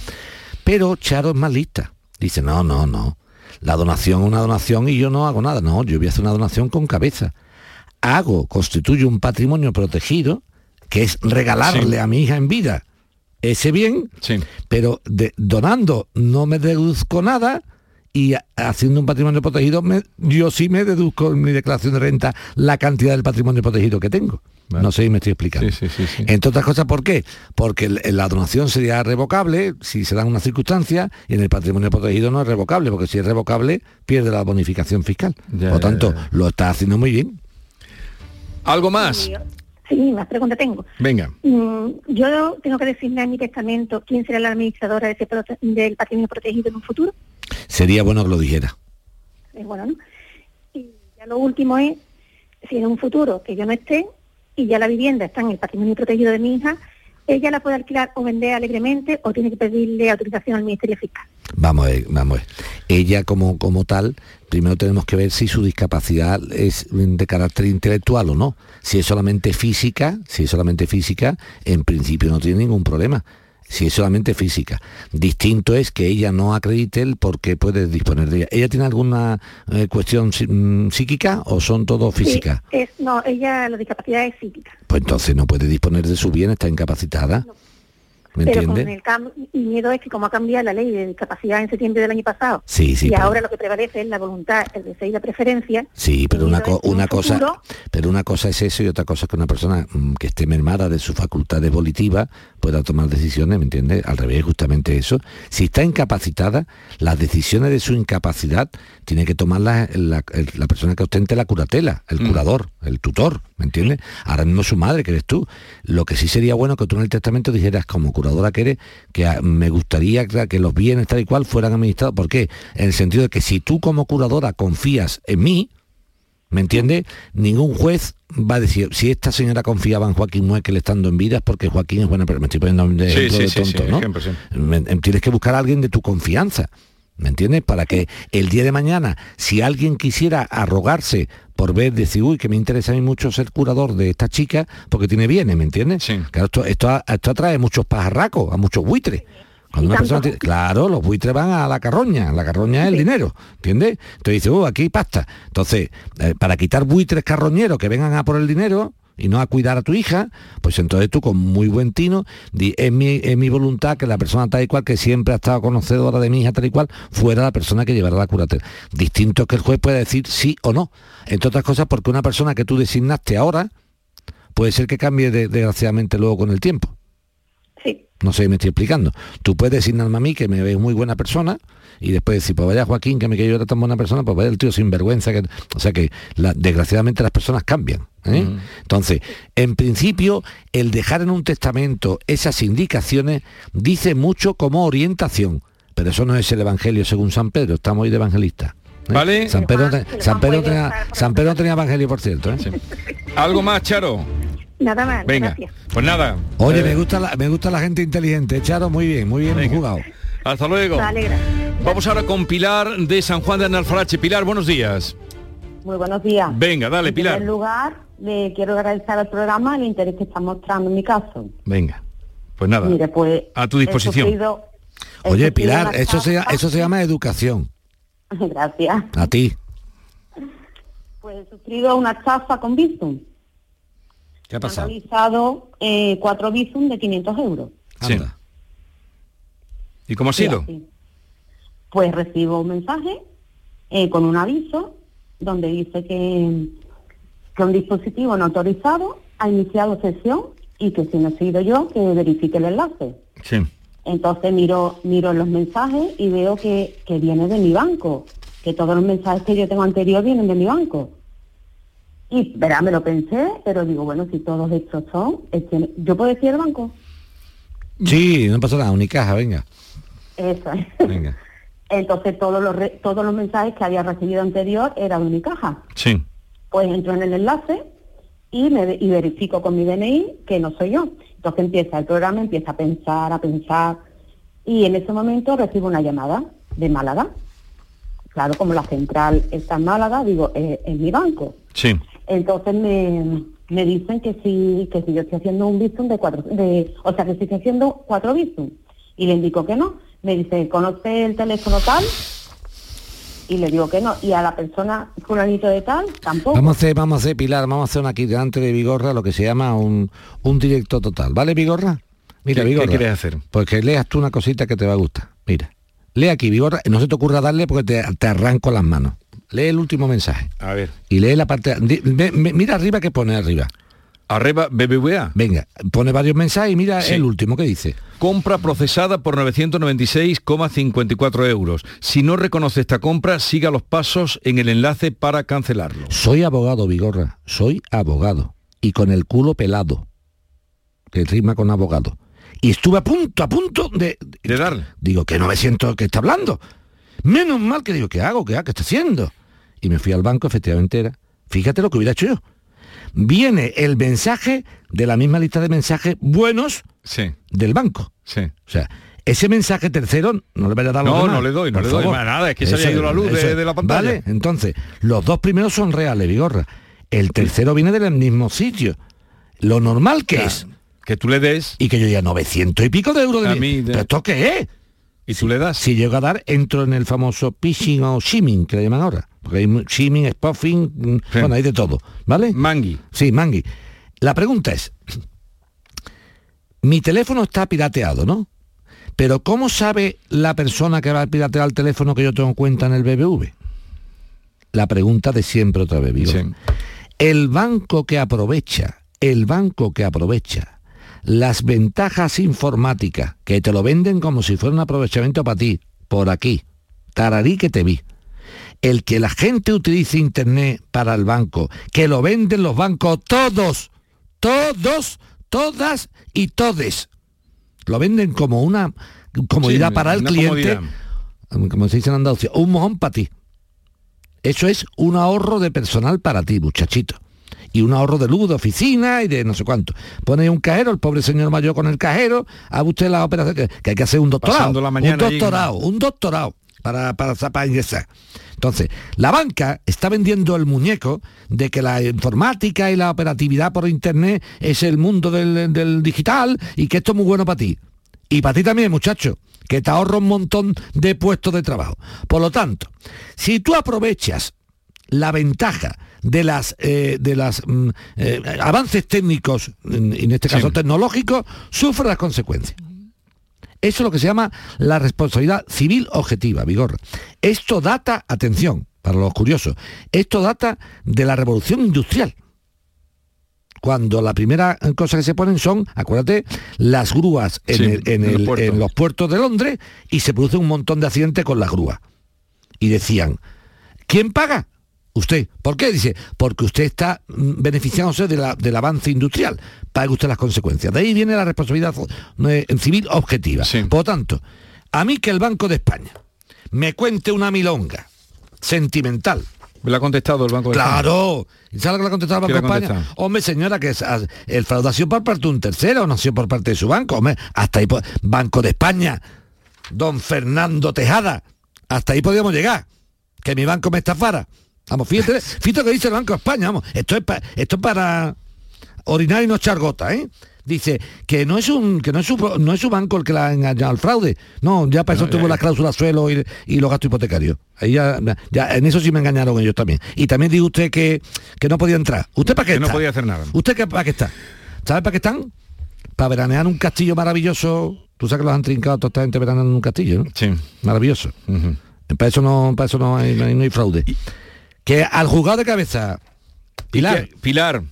Pero Charo es más lista. Dice, no, no, no. La donación es una donación y yo no hago nada. No, yo voy a hacer una donación con cabeza. Hago, constituyo un patrimonio protegido, que es regalarle Sí. a mi hija en vida ese bien, pero de- donando no me deduzco nada y haciendo un patrimonio protegido me- yo sí me deduzco en mi declaración de renta la cantidad del patrimonio protegido que tengo. No sé si me estoy explicando. Entre otras cosas, ¿por qué? Porque la donación sería revocable si se dan unas circunstancias y en el patrimonio protegido no es revocable, porque si es revocable pierde la bonificación fiscal. Ya, Por ya, tanto, ya. lo está haciendo muy bien. ¿Algo más? Sí, más preguntas tengo. Venga. Mm, yo tengo que designar en mi testamento quién será la administradora de ese prote- del patrimonio protegido en un futuro. Sería bueno que lo dijera. Es bueno, ¿no? Y ya lo último es, si en un futuro que yo no esté y ya la vivienda está en el patrimonio protegido de mi hija, ella la puede alquilar o vender alegremente o tiene que pedirle autorización al Ministerio Fiscal. Vamos a ver, vamos a ver. Ella como, como tal, primero tenemos que ver si su discapacidad es de carácter intelectual o no. Si es solamente física, si es solamente física, en principio no tiene ningún problema. Si es solamente física. Distinto es que ella no acredite el por qué puede disponer de ella. ¿Ella tiene alguna eh, cuestión mm, psíquica o son todo física? Sí, es, no, ella la discapacidad es psíquica. Pues entonces no puede disponer de su bien, está incapacitada. ¿Me pero entiende? con el cambio, mi miedo es que como ha cambiado la ley de discapacidad en septiembre del año pasado, Sí, sí, y pero- ahora lo que prevalece es la voluntad, el deseo y la preferencia, Sí, pero una, co- un cosa, futuro- pero una cosa es eso y otra cosa es que una persona mm, que esté mermada de sus facultades volitivas pueda tomar decisiones, ¿me entiendes? Al revés, justamente eso. Si está incapacitada, las decisiones de su incapacidad tiene que tomarlas la, la persona que ostente la curatela, el curador, el tutor, ¿me entiendes? Ahora mismo su madre, que eres tú. Lo que sí sería bueno que tú en el testamento dijeras, como curadora que eres, que ah, me gustaría que los bienes tal y cual fueran administrados. ¿Por qué? En el sentido de que si tú como curadora confías en mí, ¿Me entiende? Ningún juez va a decir, si esta señora confiaba en Joaquín Muekel estando en vida es porque Joaquín es buena persona. Me estoy poniendo de Sí, de sí, tonto, ¿no? ejemplo, sí. Me- em, tienes que buscar a alguien de tu confianza. ¿Me entiendes? Para que el día de mañana, si alguien quisiera arrogarse por ver, decir, uy, que me interesa a mí mucho ser curador de esta chica, porque tiene bienes, ¿me entiendes? Claro, esto, esto, esto atrae muchos pajarracos, a muchos buitres. Cuando una persona tiene- claro, los buitres van a la carroña, la carroña es el dinero, ¿entiendes? Entonces dice, oh, aquí hay pasta. Entonces, eh, para quitar buitres carroñeros que vengan a por el dinero y no a cuidar a tu hija, pues entonces tú con muy buen tino, di, es mi, es mi voluntad que la persona tal y cual, que siempre ha estado conocedora de mi hija tal y cual, fuera la persona que llevará la curatela. Distinto es que el juez pueda decir sí o no. Entre otras cosas porque una persona que tú designaste ahora, puede ser que cambie de- desgraciadamente luego con el tiempo. No sé si me estoy explicando. Tú puedes designarme a mí que me ves muy buena persona y después decir, pues vaya Joaquín, que me que yo era tan buena persona, pues vaya el tío sin vergüenza. Que... O sea que la- desgraciadamente las personas cambian. ¿eh? Entonces, en principio, el dejar en un testamento esas indicaciones dice mucho como orientación, pero eso no es el Evangelio según San Pedro, estamos hoy de evangelista. ¿eh? Vale. San Pedro, no te- San Pedro tenía, San Pedro tenía evangelio, por cierto. ¿eh? ¿Algo más, Charo? Nada más, Venga. gracias. Pues nada. Oye, Eh, me gusta la, me gusta la gente inteligente, Charo, muy bien, muy bien jugado. Hasta luego. Vale, gracias. Vamos ahora con Pilar de San Juan de Analfarache. Pilar, buenos días. Muy buenos días. Venga, dale, En Pilar. primer lugar, le quiero agradecer al programa el interés que está mostrando en mi caso. Venga. Pues nada. Mire, pues... a tu disposición. sufrido- Oye, Pilar, eso se, eso se llama educación. Gracias. A ti. Pues he sufrido una estafa con Bizum. ¿Qué ha Me han realizado eh, cuatro Bizum de 500 euros. Sí. ¿Y cómo ha sido? Pues recibo un mensaje eh, con un aviso donde dice que, que un dispositivo no autorizado ha iniciado sesión y que si no he sido yo, que verifique el enlace. Sí. Entonces miro, miro los mensajes y veo que, que viene de mi banco, que todos los mensajes que yo tengo anterior vienen de mi banco. Y verá, me lo pensé, pero digo, bueno, si todos estos son, este, ¿yo puedo decir el banco? Sí, no pasa nada, Unicaja, venga. Eso es. Venga. Entonces todos los, re- todos los mensajes que había recibido anterior eran de mi caja. Sí. Pues entro en el enlace y, me, y verifico con mi DNI que no soy yo. Entonces empieza el programa, empieza a pensar, a pensar. Y en ese momento recibo una llamada de Málaga. Claro, como la central está en Málaga, digo, eh, es mi banco. Sí. Entonces me, me dicen que si, que si yo estoy haciendo un visum de cuatro, de, o sea, que si estoy haciendo cuatro visum. Y le indico que no. Me dice, ¿conoce el teléfono tal? Y le digo que no. Y a la persona, fulanito de tal, tampoco. Vamos a hacer, vamos a hacer, Pilar, vamos a hacer una aquí delante de Vigorra lo que se llama un, un directo total. ¿Vale, Vigorra? Mira, ¿Qué- qué quieres hacer? Pues que leas tú una cosita que te va a gustar. Mira. Lee aquí, Vigorra. No se te ocurra darle porque te, te arranco las manos. Lee el último mensaje. A ver. Y lee la parte... di- ve- ve- mira arriba que pone arriba. Arriba, BBVA. Venga, pone varios mensajes y mira Sí. el último que dice. Compra procesada por 996,54 euros. Si no reconoce esta compra, siga los pasos en el enlace para cancelarlo. Soy abogado, Vigorra. Soy abogado. Y con el culo pelado. Que rima con abogado. Y estuve a punto, a punto de... De darle. Digo, que no me siento que está hablando. Menos mal que digo, ¿qué hago? ¿Qué hago? ¿Qué está haciendo? Y me fui al banco, efectivamente era. Fíjate lo que hubiera hecho yo. Viene el mensaje de la misma lista de mensajes buenos Sí, del banco. sí. O sea, ese mensaje tercero no le vaya a dar No, demás, no le doy, no le doy más nada, es que se haya ido la luz de- de la pantalla. Vale, entonces, los dos primeros son reales, Vigorra. El tercero viene del mismo sitio. Lo normal que es. Que tú le des Y que yo diga 900 y pico de euros de A mi- mí de- ¿Pero esto qué es? Y tú le das. Si llego a dar, entro en el famoso phishing o shimming, que le llaman ahora. Porque hay shimming, spoofing, mm, Sí. bueno, hay de todo. ¿Vale? Mangui. Sí, Mangui. La pregunta es, mi teléfono está pirateado, ¿no? Pero ¿cómo sabe la persona que va a piratear el teléfono que yo tengo cuenta en el BBV? La pregunta de siempre otra vez. Sí. El banco que aprovecha, el banco que aprovecha las ventajas informáticas, que te lo venden como si fuera un aprovechamiento para ti, por aquí, tararí que te vi. El que la gente utilice internet para el banco, que lo venden los bancos todos, todos, todas y todes. Lo venden como una comodidad Sí, para el cliente, comodidad. como se dice en Andalucía, un mojón para ti. Eso es un ahorro de personal para ti, muchachito. Y un ahorro de luz, de oficina y de no sé cuánto. Pone un cajero, el pobre señor mayor con el cajero, haga usted la operación, que, que hay que hacer un doctorado. Pasando la mañana un allí. doctorado, un doctorado para, para, para ingresar. Entonces, la banca está vendiendo el muñeco de que la informática y la operatividad por internet es el mundo del, del digital y que esto es muy bueno para ti. Y para ti también, muchacho, que te ahorra un montón de puestos de trabajo. Por lo tanto, si tú aprovechas la ventaja de las eh, de las mm, eh, avances técnicos, en, en este caso Sí. tecnológicos, sufre las consecuencias. Eso es lo que se llama la responsabilidad civil objetiva, Vigor. Esto data, atención, para los curiosos, esto data de la revolución industrial. Cuando la primera cosa que se ponen son, acuérdate, las grúas en, Sí, el- en el- en los puertos de Londres y se produce un montón de accidentes con las grúas. Y decían, ¿quién paga? Usted. ¿Por qué? Dice, porque usted está mm, beneficiándose de la- del avance industrial. Pague usted las consecuencias. De ahí viene la responsabilidad eh, civil objetiva. Sí. Por lo tanto, a mí que el Banco de España me cuente una milonga sentimental. Me lo ha contestado el Banco de España. Claro. ¿Y sabe lo que le ha contestado el ¿Qué Banco le de España? Hombre, señora, que es, el fraude ha sido por parte de un tercero, no ha sido por parte de su banco. Hombre, hasta ahí, Banco de España, don Fernando Tejada, hasta ahí podíamos llegar. Que mi banco me estafara. Vamos, fíjate, fíjate lo que dice el Banco de España, vamos. Esto es, pa- esto es para orinar y no echar gota, ¿eh? Dice que no es un que no es su no es su banco el que la ha engañado al fraude. No, ya para eso No, tuvo las cláusulas suelo y, y los gastos hipotecarios. Ahí ya, ya en eso sí me engañaron ellos también. Y también dijo usted que, que no podía entrar. ¿Usted para qué Que no está? podía hacer nada. ¿Usted qué, para qué está? ¿Sabe para qué están? Para veranear un castillo maravilloso. Tú sabes que los han trincado toda esta gente veraneando en un castillo, ¿no? Sí. Maravilloso. Para eso no, para eso no hay, no hay- no hay fraude. Que al juzgado de cabeza, Pilar, ¿Qué? Pilar.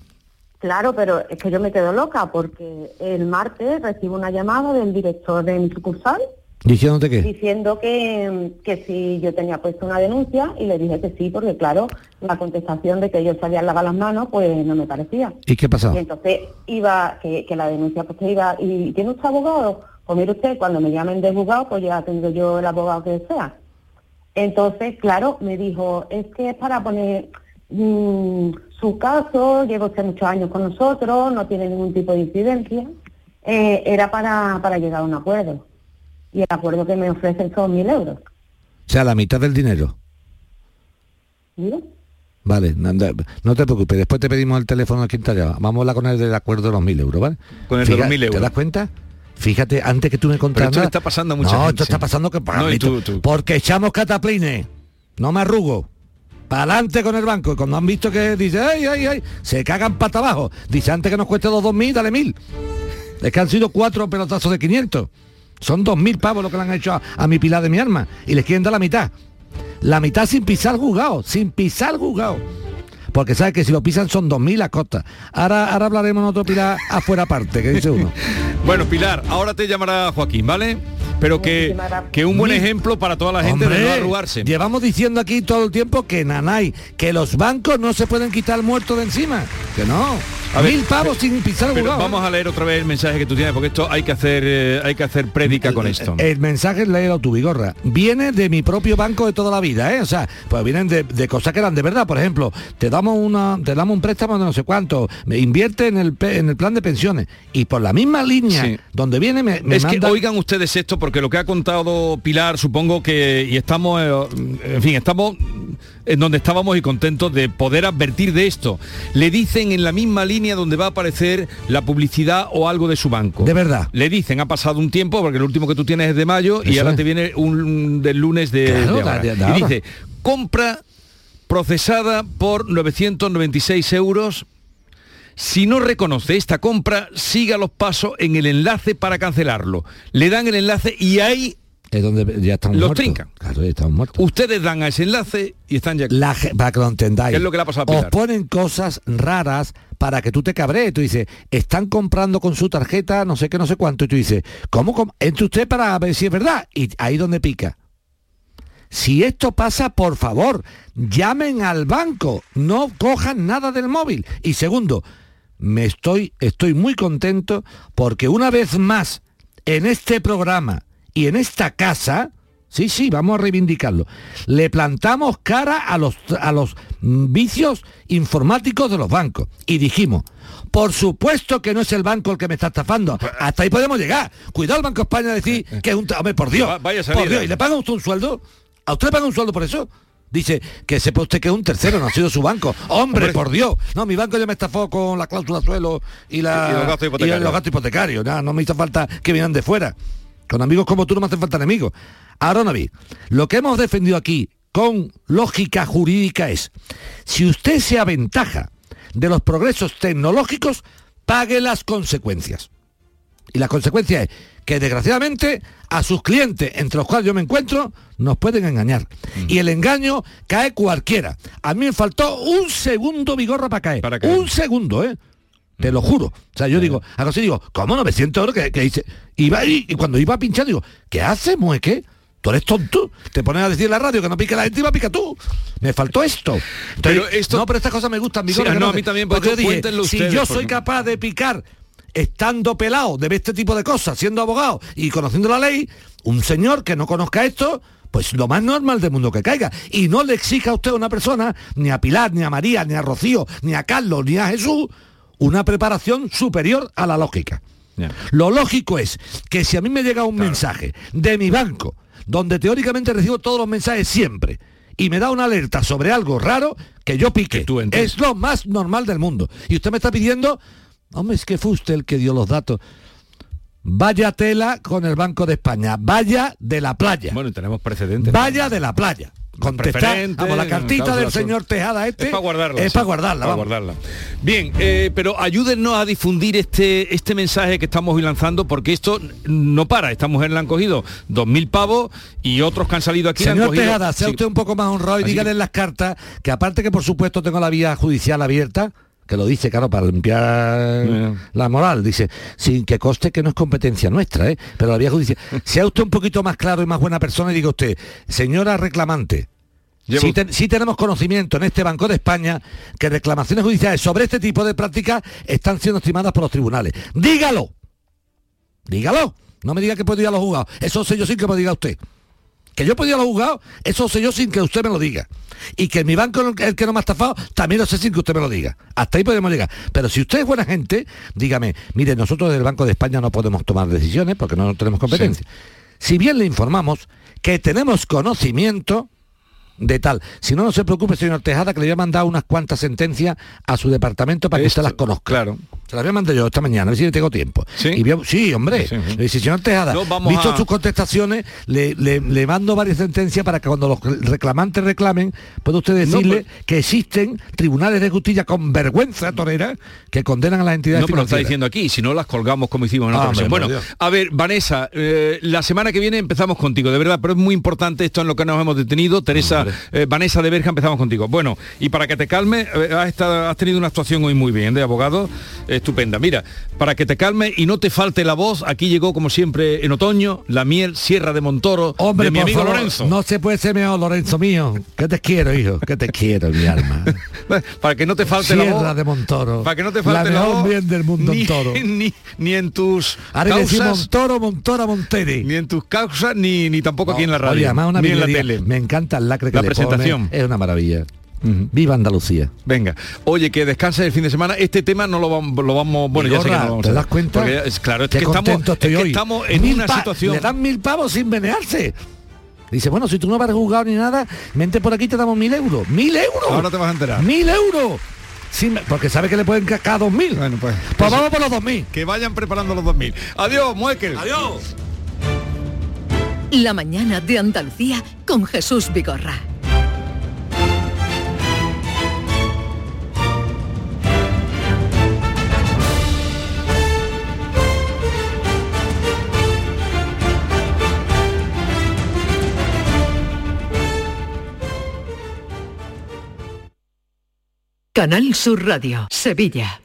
Claro, pero es que yo me quedo loca porque el martes recibo una llamada del director de mi sucursal diciéndote que diciendo que, que si yo tenía puesto una denuncia y le dije que sí, porque claro, la contestación de que ellos se habían lavado las manos, pues no me parecía. ¿Y qué pasado? Y entonces iba, que, que la denuncia pues que iba, ¿y tiene usted abogado? Pues mire usted, cuando me llamen de juzgado, pues ya tengo yo el abogado que sea. Entonces, claro, me dijo, es que es para poner mm, su caso, lleva usted muchos años con nosotros, no tiene ningún tipo de incidencia, eh, era para, para llegar a un acuerdo. Y el acuerdo que me ofrecen son mil euros. O sea, la mitad del dinero. ¿Mira? Vale, no, no- te preocupes, después te pedimos el teléfono aquí en. Vamos a hablar con el del acuerdo de los mil euros, ¿vale? Con el de los mil ¿Te euros. das cuenta? Fíjate, antes que tú me contaras... esto está pasando a mucha No, gente, esto está pasando que... No, y tú- tú. Porque echamos cataplines. No me arrugo. Para adelante con el banco. Y cuando han visto que dice, ay, ay, ay, se cagan pata abajo. Dice, antes que nos cueste los 2.000, dale mil. Es que han sido cuatro pelotazos de 500. Son 2.000 pavos lo que le han hecho a, a mi pilar de mi arma. Y les quieren dar la mitad. La mitad sin pisar juzgado. Sin pisar juzgado. Porque sabes que si lo pisan son 2.000 a costa. Ahora, ahora hablaremos en otro pilar afuera aparte, que dice uno. Bueno, Pilar, ahora te llamará Joaquín, ¿vale? Pero que, que un buen ejemplo para toda la gente de Hombre, no arrugarse. Llevamos diciendo aquí todo el tiempo que nanay, que los bancos no se pueden quitar el muerto de encima. Que no. A ver, Mil pavos sin pisar Pero vamos a leer otra vez el mensaje que tú tienes, porque esto hay que hacer, eh, hay que hacer prédica con esto. El mensaje léelo tu bigorra. Viene de mi propio banco de toda la vida, ¿eh? O sea, pues vienen de, de cosas que eran de verdad. Por ejemplo, te damos una, te damos un préstamo de no sé cuánto, me invierte en el en el plan de pensiones. Y por la misma línea Sí. donde viene me, me es que oigan ustedes esto porque lo que ha contado Pilar supongo que y estamos eh, en fin estamos en donde estábamos y contentos de poder advertir de esto le dicen en la misma línea donde va a aparecer la publicidad o algo de su banco De verdad. le dicen ha pasado un tiempo porque el último que tú tienes es de mayo y ahora es. te viene un del lunes de, Claro, de de- ahora. de y ahora. dice compra procesada por 996 euros si no reconoce esta compra, siga los pasos en el enlace para cancelarlo. Le dan el enlace y ahí es donde ya estamos los muertos. trincan. Claro, ya estamos muertos. Ustedes dan a ese enlace y están ya... La para que lo entendáis. ¿Qué es lo que le ha pasado a Os ponen cosas raras para que tú te cabrees. Tú dices, están comprando con su tarjeta no sé qué, no sé cuánto. Y tú dices, ¿cómo? com- Entre usted para ver si es verdad. Y ahí donde pica. Si esto pasa, por favor, llamen al banco. No cojan nada del móvil. Y segundo, me estoy, estoy muy contento porque una vez más en este programa y en esta casa, sí, sí, vamos a reivindicarlo, le plantamos cara a los, a los vicios informáticos de los bancos y dijimos, por supuesto que no es el banco el que me está estafando. Hasta ahí podemos llegar. Cuidado el Banco de España a decir que es un... Hombre, por Dios. Va- vaya por. Dios. ¿Y le pagan usted un sueldo? ¿A usted le pagan un sueldo por eso? Dice que sepa usted que es un tercero, no ha sido su banco. Hombre, Hombre. por Dios. No, mi banco ya me estafó con la cláusula suelo y, la, Y los gastos hipotecarios. los gastos hipotecarios. Nada, no me hizo falta que vinieran de fuera. Con amigos como tú no me hacen falta enemigos. Ahora no vi. Lo que hemos defendido aquí con lógica jurídica es, si usted se aventaja de los progresos tecnológicos, pague las consecuencias. Y la consecuencia es que desgraciadamente a sus clientes, entre los cuales yo me encuentro, nos pueden engañar. Y el engaño cae cualquiera. A mí me faltó un segundo vigorra para caer. Para caer. Un segundo, ¿eh? Te lo juro. O sea, yo digo, algo así digo, ¿cómo 900 euros que, que hice? Iba y, y cuando iba a pinchar digo, ¿qué haces, mueque? Tú eres tonto. Te pones a decir en la radio que no pique la gente y va a picar tú. Me faltó esto. Entonces, Pero esto- No, pero estas cosas me gustan, Vigorra, Sí, que no, a mí también, porque Porque yo dije, si ustedes, yo soy capaz de picar estando pelado de este tipo de cosas, siendo abogado y conociendo la ley, un señor que no conozca esto, pues lo más normal del mundo que caiga. Y no le exija a usted a una persona, ni a Pilar, ni a María, ni a Rocío, ni a Carlos, ni a Jesús, una preparación superior a la lógica. Lo lógico es que si a mí me llega un mensaje de mi banco, donde teóricamente recibo todos los mensajes siempre, y me da una alerta sobre algo raro, que yo pique. tú es lo más normal del mundo. Y usted me está pidiendo, hombre, es que fue usted el que dio los datos. Vaya tela con el Banco de España, vaya de la playa, Bueno, tenemos precedentes. vaya de la playa. Contestar, vamos, la cartita del señor Tejada este Es para guardarla. es para guardarla, para vamos. guardarla. Bien, eh, pero ayúdennos a difundir este, este mensaje que estamos hoy lanzando, porque esto no para. Esta mujer le han cogido dos mil pavos y otros que han salido aquí han Señor cogido... Tejada, sea Sí. usted un poco más honrado y Así dígale en las cartas que aparte que por supuesto tengo la vía judicial abierta, que lo dice, claro, para limpiar la moral, dice, sin que coste que no es competencia nuestra, ¿eh? pero la vía judicial. sea usted un poquito más claro y más buena persona y diga usted, señora reclamante, Llevo- Sí, ten- sí tenemos conocimiento en este Banco de España que reclamaciones judiciales sobre este tipo de prácticas están siendo estimadas por los tribunales. Dígalo. Dígalo. No me diga que puedo ir a los juzgados. Eso sé yo sin que me diga usted. Que yo puedo ir a los juzgados, eso sé yo sin que usted me lo diga. Y que mi banco el que no me ha estafado, también lo sé sin que usted me lo diga. Hasta ahí podemos llegar. Pero si usted es buena gente, dígame, mire, nosotros del Banco de España no podemos tomar decisiones porque no tenemos competencia. Si bien le informamos que tenemos conocimiento de tal. Si no, no se preocupe, señor Tejada, que le voy a mandar unas cuantas sentencias a su departamento para que usted las conozca. Claro. Se las voy a mandar yo esta mañana, a ver si tengo tiempo. ¿Sí? Y voy a- sí, hombre. Sí, sí. Le dice, señor Tejada, No, vamos visto a- sus contestaciones, le, le- le mando varias sentencias para que cuando los reclamantes reclamen, puede usted decirle pues- que existen tribunales de justicia con vergüenza torera que condenan a las entidades No, pero lo está diciendo aquí, si no las colgamos como hicimos en Ah, otra hombre, ocasión. Bueno, Dios. a ver, Vanessa, eh, la semana que viene empezamos contigo, de verdad, pero es muy importante esto en lo que nos hemos detenido. Teresa, eh, Vanessa de Berja, empezamos contigo. Bueno, y para que te calme, eh, has, estado- has tenido una actuación hoy muy bien de abogado, estupenda. Mira, para que te calme y no te falte la voz, aquí llegó como siempre en otoño la miel Sierra de Montoro Hombre, de mi amigo favor, Lorenzo. No se puede ser mejor, Lorenzo mío. Que te quiero, hijo. Que te quiero, mi alma. para que no te falte la Sierra voz. de Montoro. Para que no te falte la la voz, del mundo ni. Ni, ni en tus Ahora causas, Montoro, Montora, Monteri. ni en tus causas, ni, ni tampoco aquí en la radio. Oye, además una ni en la tele. Me encanta el lacre que La le presentación. pone. Es una maravilla. Viva Andalucía. Venga, oye, que descanses el fin de semana. Este tema no lo vamos, lo vamos bueno, ya sé que no vamos ¿te das cuenta? Porque claro, es que estamos, es que estamos en Mil una situación. Le dan mil pavos sin menearse. Dice, bueno, si tú no vas juzgado ni nada, vente por aquí te damos mil euros. ¡Mil euros! Ahora te vas a enterar. ¡Mil euros! Porque sabe que le pueden cascar dos mil. Bueno, pues, Pues vamos por los dos mil. Que vayan preparando los 2000. Adiós, Muekel. Adiós. La mañana de Andalucía con Jesús Vigorra. Canal Sur Radio, Sevilla.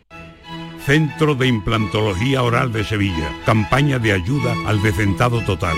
Centro de Implantología Oral de Sevilla. Campaña de ayuda al decentado total.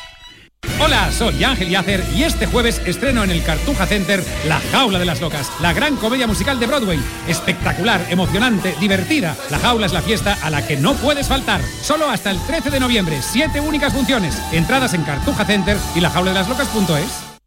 Hola, soy Ángel Yacer y este jueves estreno en el Cartuja Center La Jaula de las Locas, la gran comedia musical de Broadway. Espectacular, emocionante, divertida. La Jaula es la fiesta a la que no puedes faltar. Solo hasta el 13 de noviembre, siete únicas funciones. Entradas en Cartuja Center y la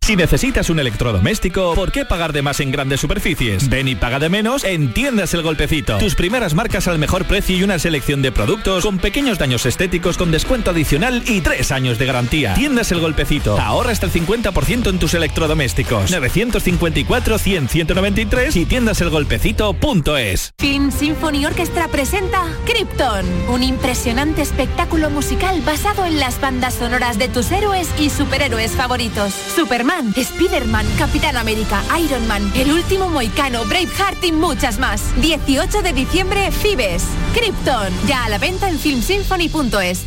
Si necesitas un electrodoméstico, ¿por qué pagar de más en grandes superficies? Ven y paga de menos en Tiendas El Golpecito. Tus primeras marcas al mejor precio y una selección de productos con pequeños daños estéticos con descuento adicional y tres años de garantía. Tiendas El Golpecito. Ahorra hasta el 50% en tus electrodomésticos. 954-100-193 y tiendaselgolpecito.es. Film Symphony Orchestra presenta Krypton, un impresionante espectáculo musical basado en las bandas sonoras de tus héroes y superhéroes favoritos. Superman, Spider-Man, Capitán América, Iron Man, El Último Moicano, Braveheart y muchas más. 18 de diciembre, Fibes. Krypton, ya a la venta en filmsymphony.es.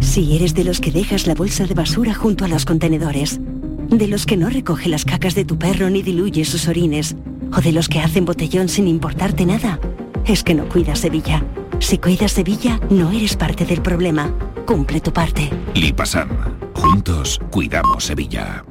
Si eres de los que dejas la bolsa de basura junto a los contenedores, de los que no recoge las cacas de tu perro ni diluye sus orines, o de los que hacen botellón sin importarte nada, es que no cuidas Sevilla. Si cuidas Sevilla, no eres parte del problema. Cumple tu parte. Lipasan. Juntos cuidamos Sevilla.